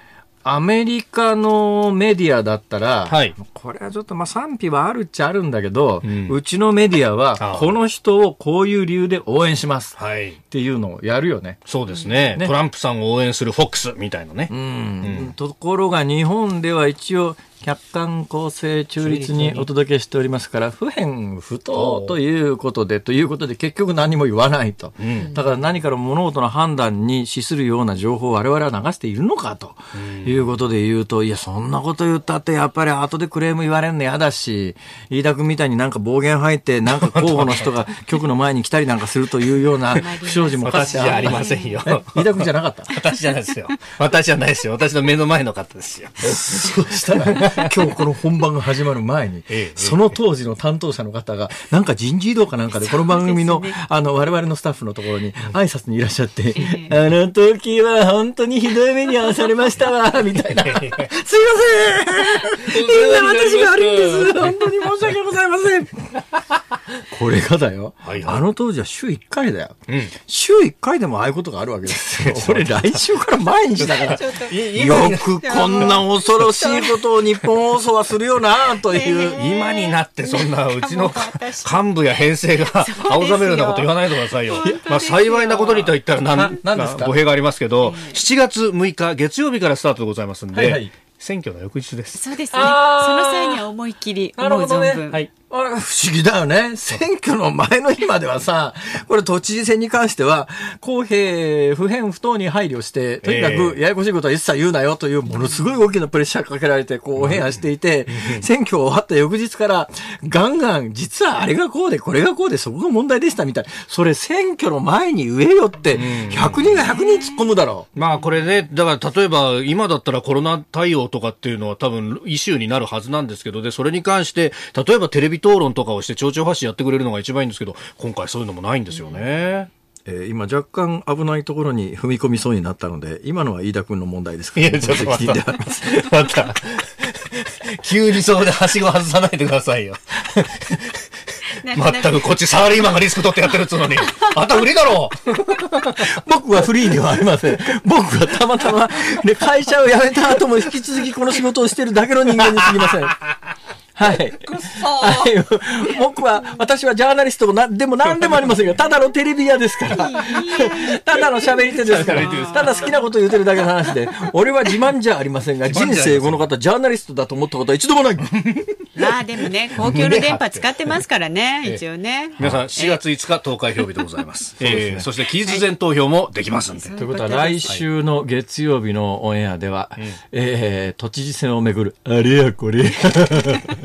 アメリカのメディアだったら、はいこれはちょっとまあ賛否はあるっちゃあるんだけど、ううんちのメディアあはあこの人をこういう理由で応援しますはい。っていうのをやるよね。そうですねねトランプさんを応援するフォックスみたいなね。うんところが日本では一応客観公正中立にお届けしておりますから不偏不当ということでということで結局何も言わないと、だから何から物事の判断に資するような情報を我々は流しているのかということで言うといやそんなこと言ったってやっぱり後でクレーム言われるの嫌だし飯田君みたいになんか暴言吐いてなんか候補の人が (laughs) 局の前に来たりなんかするというような不祥事もかつて私じゃありませんよ。え (laughs) 飯田君じゃなかった (laughs) 私じゃないですよ。私じゃないですよ。私の目の前の方ですよ。そうしたら、(laughs) 今日この本番が始まる前に、ええその当時の担当者の方が、なんか人事異動かなんかで、この番組の、あの、我々のスタッフのところに挨拶にいらっしゃって、あの時は本当にひどい目に遭わされましたわ、みたいな。すいません。みんな私が悪いんです。本当に申し訳ございません。これがだよ、はいはい。あの当時は週1回だよ。うん。週1回でもああいうことがあるわけですよ。(laughs) 俺来週から毎日だから。よくこんな恐ろしいことを日本放送はするよな、という。(laughs) 今になってそんなうちの (laughs) 幹部や編成が青ざめるようなこと言わないでくださいよ。まあ幸いなことにと言ったら何んですか？語弊がありますけど、7月6日月曜日からスタートでございますんで、はいはい選挙の翌日です。そうですね。その際には思いっきり、なるほどね思う存分。はい。あれ不思議だよね。選挙の前の日まではさ、これ都知事選に関しては、公平、不偏不当に配慮して、とにかくええややこしいことは一切言うなよという、ものすごい大きなプレッシャーかけられて、こう、オンエアしていて、選挙終わった翌日から、ガンガン、実はあれがこうで、これがこうで、そこが問題でしたみたい。それ選挙の前に言えよって、100人が100人突っ込むだろう。まあこれね、だから例えば今だったらコロナ対応とかっていうのは多分イシューになるはずなんですけど、で、それに関して、例えばテレビ討論とかをして町長発信やってくれるのが一番いいんですけど、今回そういうのもないんですよね。えー今若干危ないところに踏み込みそうになったので、今のは飯田君の問題ですかいら、やちょっと待って責任でありまた、急にそこではしご外さないでくださいよ。まったくこっちサラリーマンがリスク取ってやってるっつうのに、(laughs) あんた売りだろ僕はフリーではありません。僕はたまたま、ね、会社を辞めた後も引き続きこの仕事をしているだけの人間にすぎません。はい。はい。僕は、私はジャーナリストもな、でも何でもありませんよ。ただのテレビ屋ですから。ただの喋り手ですから。ただ好きなこと言ってるだけの話で、俺は自慢じゃありませんが、人生この方ジャーナリストだと思ったことは一度もない。まあでもね、公共の電波使ってますからね、一応ね。皆さん4月5日投開票日でございます。(laughs) えーそして期日前投票もできますんで。そうということは来週の月曜日のオンエアでは、えー都知事選をめぐる、あれやこれ、(laughs)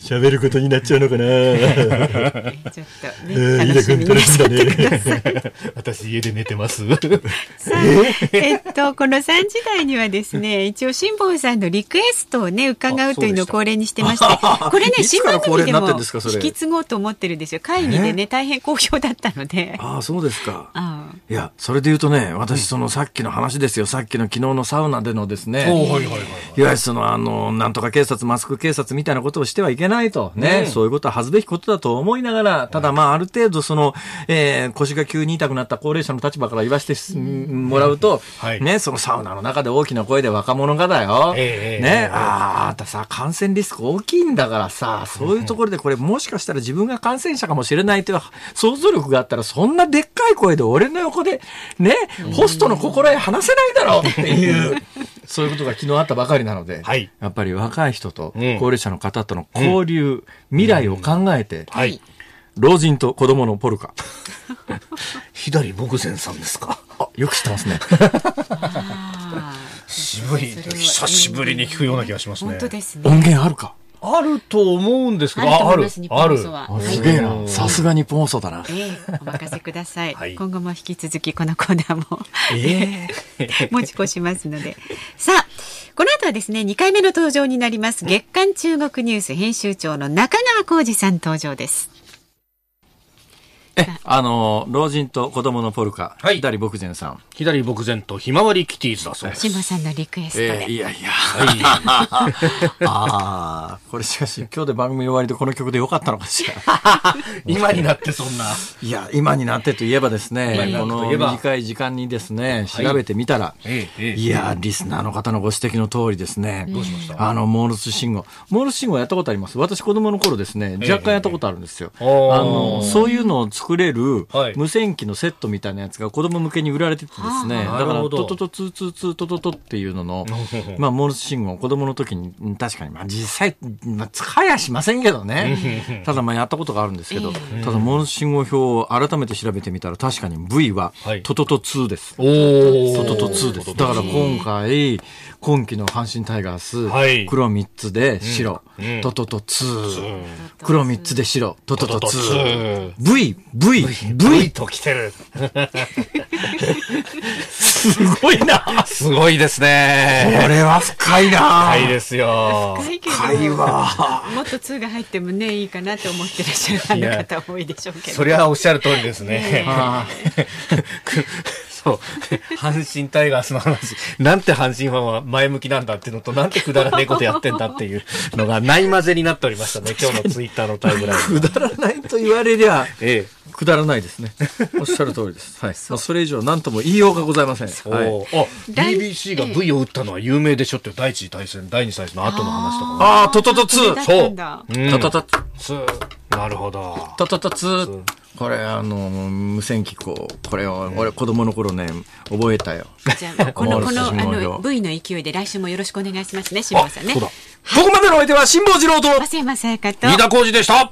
喋ることになっちゃうのかな。(laughs) ちょっとね、楽しみにしてください。私家で寝てます。さあ、えっと、この3時台にはですね、一応、辛坊さんのリクエストをね、伺うというのを恒例にしてまして、(laughs) これね、新番組でも引き継ごうと思ってるんですよ。会議でね、大変好評だったので。ああ、そうですか。あいや、それで言うとね、私、そのさっきの話ですよ。さっきの昨日のサウナでのですね。いわゆるその、あの、なんとか警察、マスク警察みたいなことをしてはいけないと。ね。そういうことは恥ずべきことだと思いながら、ただまあ、ある程度、その、えー腰が急に痛くなった高齢者の立場から言わせてもらうと、はいね、そのサウナの中で大きな声で若者がだよ。ね、えあーあんたさ、感染リスク大きいんだからさ、そういうところでこれ、もしかしたら自分が感染者かもしれないという想像力があったら、そんなでっかい声で俺の横で、ね、ホストの心得話せないだろうっていう。(laughs) そういうことが昨日あったばかりなので、はいやっぱり若い人とうん高齢者の方との交流、未来を考えて、はい。老人と子供のポルカ。(laughs) 左牧前さんですか？あ、よく知ってますね。あ (laughs) 渋い。久しぶりに聞くような気がしますね。本当ですね。音源あるか？あると思うんですけど、あるとああるすげえな。さすが日本放送だな。ええお任せください。(laughs) はい今後も引き続きこのコーナーもえ (laughs) 持ち越しますので。さあ、この後はですね、2回目の登場になります。月刊中国ニュース編集長の中川浩二さん登場です。え、あの、老人と子供のポルカ、はい左牧前さん。左牧前とひまわりキティーズだそうです。辛坊さんのリクエストで。えーいやいや。は (laughs) ああ、これしかし今日で番組終わりでこの曲でよかったのかしら。い。(laughs) 今になってそんな。いや、今になってといえばです今ね、この短い時間にですね、調べてみたら、ええええいや、リスナーの方のご指摘の通りですね。どうしました？あの、モールス信号。モールス信号やったことあります。私子供の頃ですね、ええ若干やったことあるんですよ。ええあの、そういうのを作れるはい。無線機のセットみたいなやつが子供向けに売られててですね、はあだから、トトトツーツーツートトトっていうのの、(laughs) まあ、モールス信号、子供の時に、うん確かに、まあ、実際、まあ、使いやしませんけどね。(laughs) ただ、まあ、やったことがあるんですけど、ただ、モールス信号表を改めて調べてみたら、確かに V ははい、トトト2です。おー。トトト2です。だから今回、今季の阪神タイガース、はい黒3つで白、うんトトト2、黒3つで白、トトトトトト2 2。V、V、V V、と来てる。すごいな。すごいですね。これは深いな。はいですよ。深いけど深いわ。もっと2が入ってもね、いいかなと思ってらっしゃる方多いでしょうけど。そりゃおっしゃる通りですね。(laughs) あそう。阪神タイガースの話。なんて阪神ファンは前向きなんだっていうのと、なんてくだらねえことやってんだっていうのがない混ぜになっておりましたね。今日のツイッターのタイムライン。くだらないと言われりゃ、ええ。くだらないですね。おっしゃる通りです。はい。まあそれ以上何とも言いようがございません。はい。あ、第 BBC が V を打ったのは有名でしょって第一次大戦、第二次大戦の後の話とかも。ああ、トトトそれだっ2。たんだうんトトトつなるほど。トトト2。これ、あの、無線機こう、これを、俺子供の頃ね、覚えたよ。じゃあ、この、この、(laughs) あの、表 V の勢いで来週もよろしくお願いしますね、辛坊さんね。ここまでのお相手は辛坊治郎と、増山さやかと。飯田浩二でした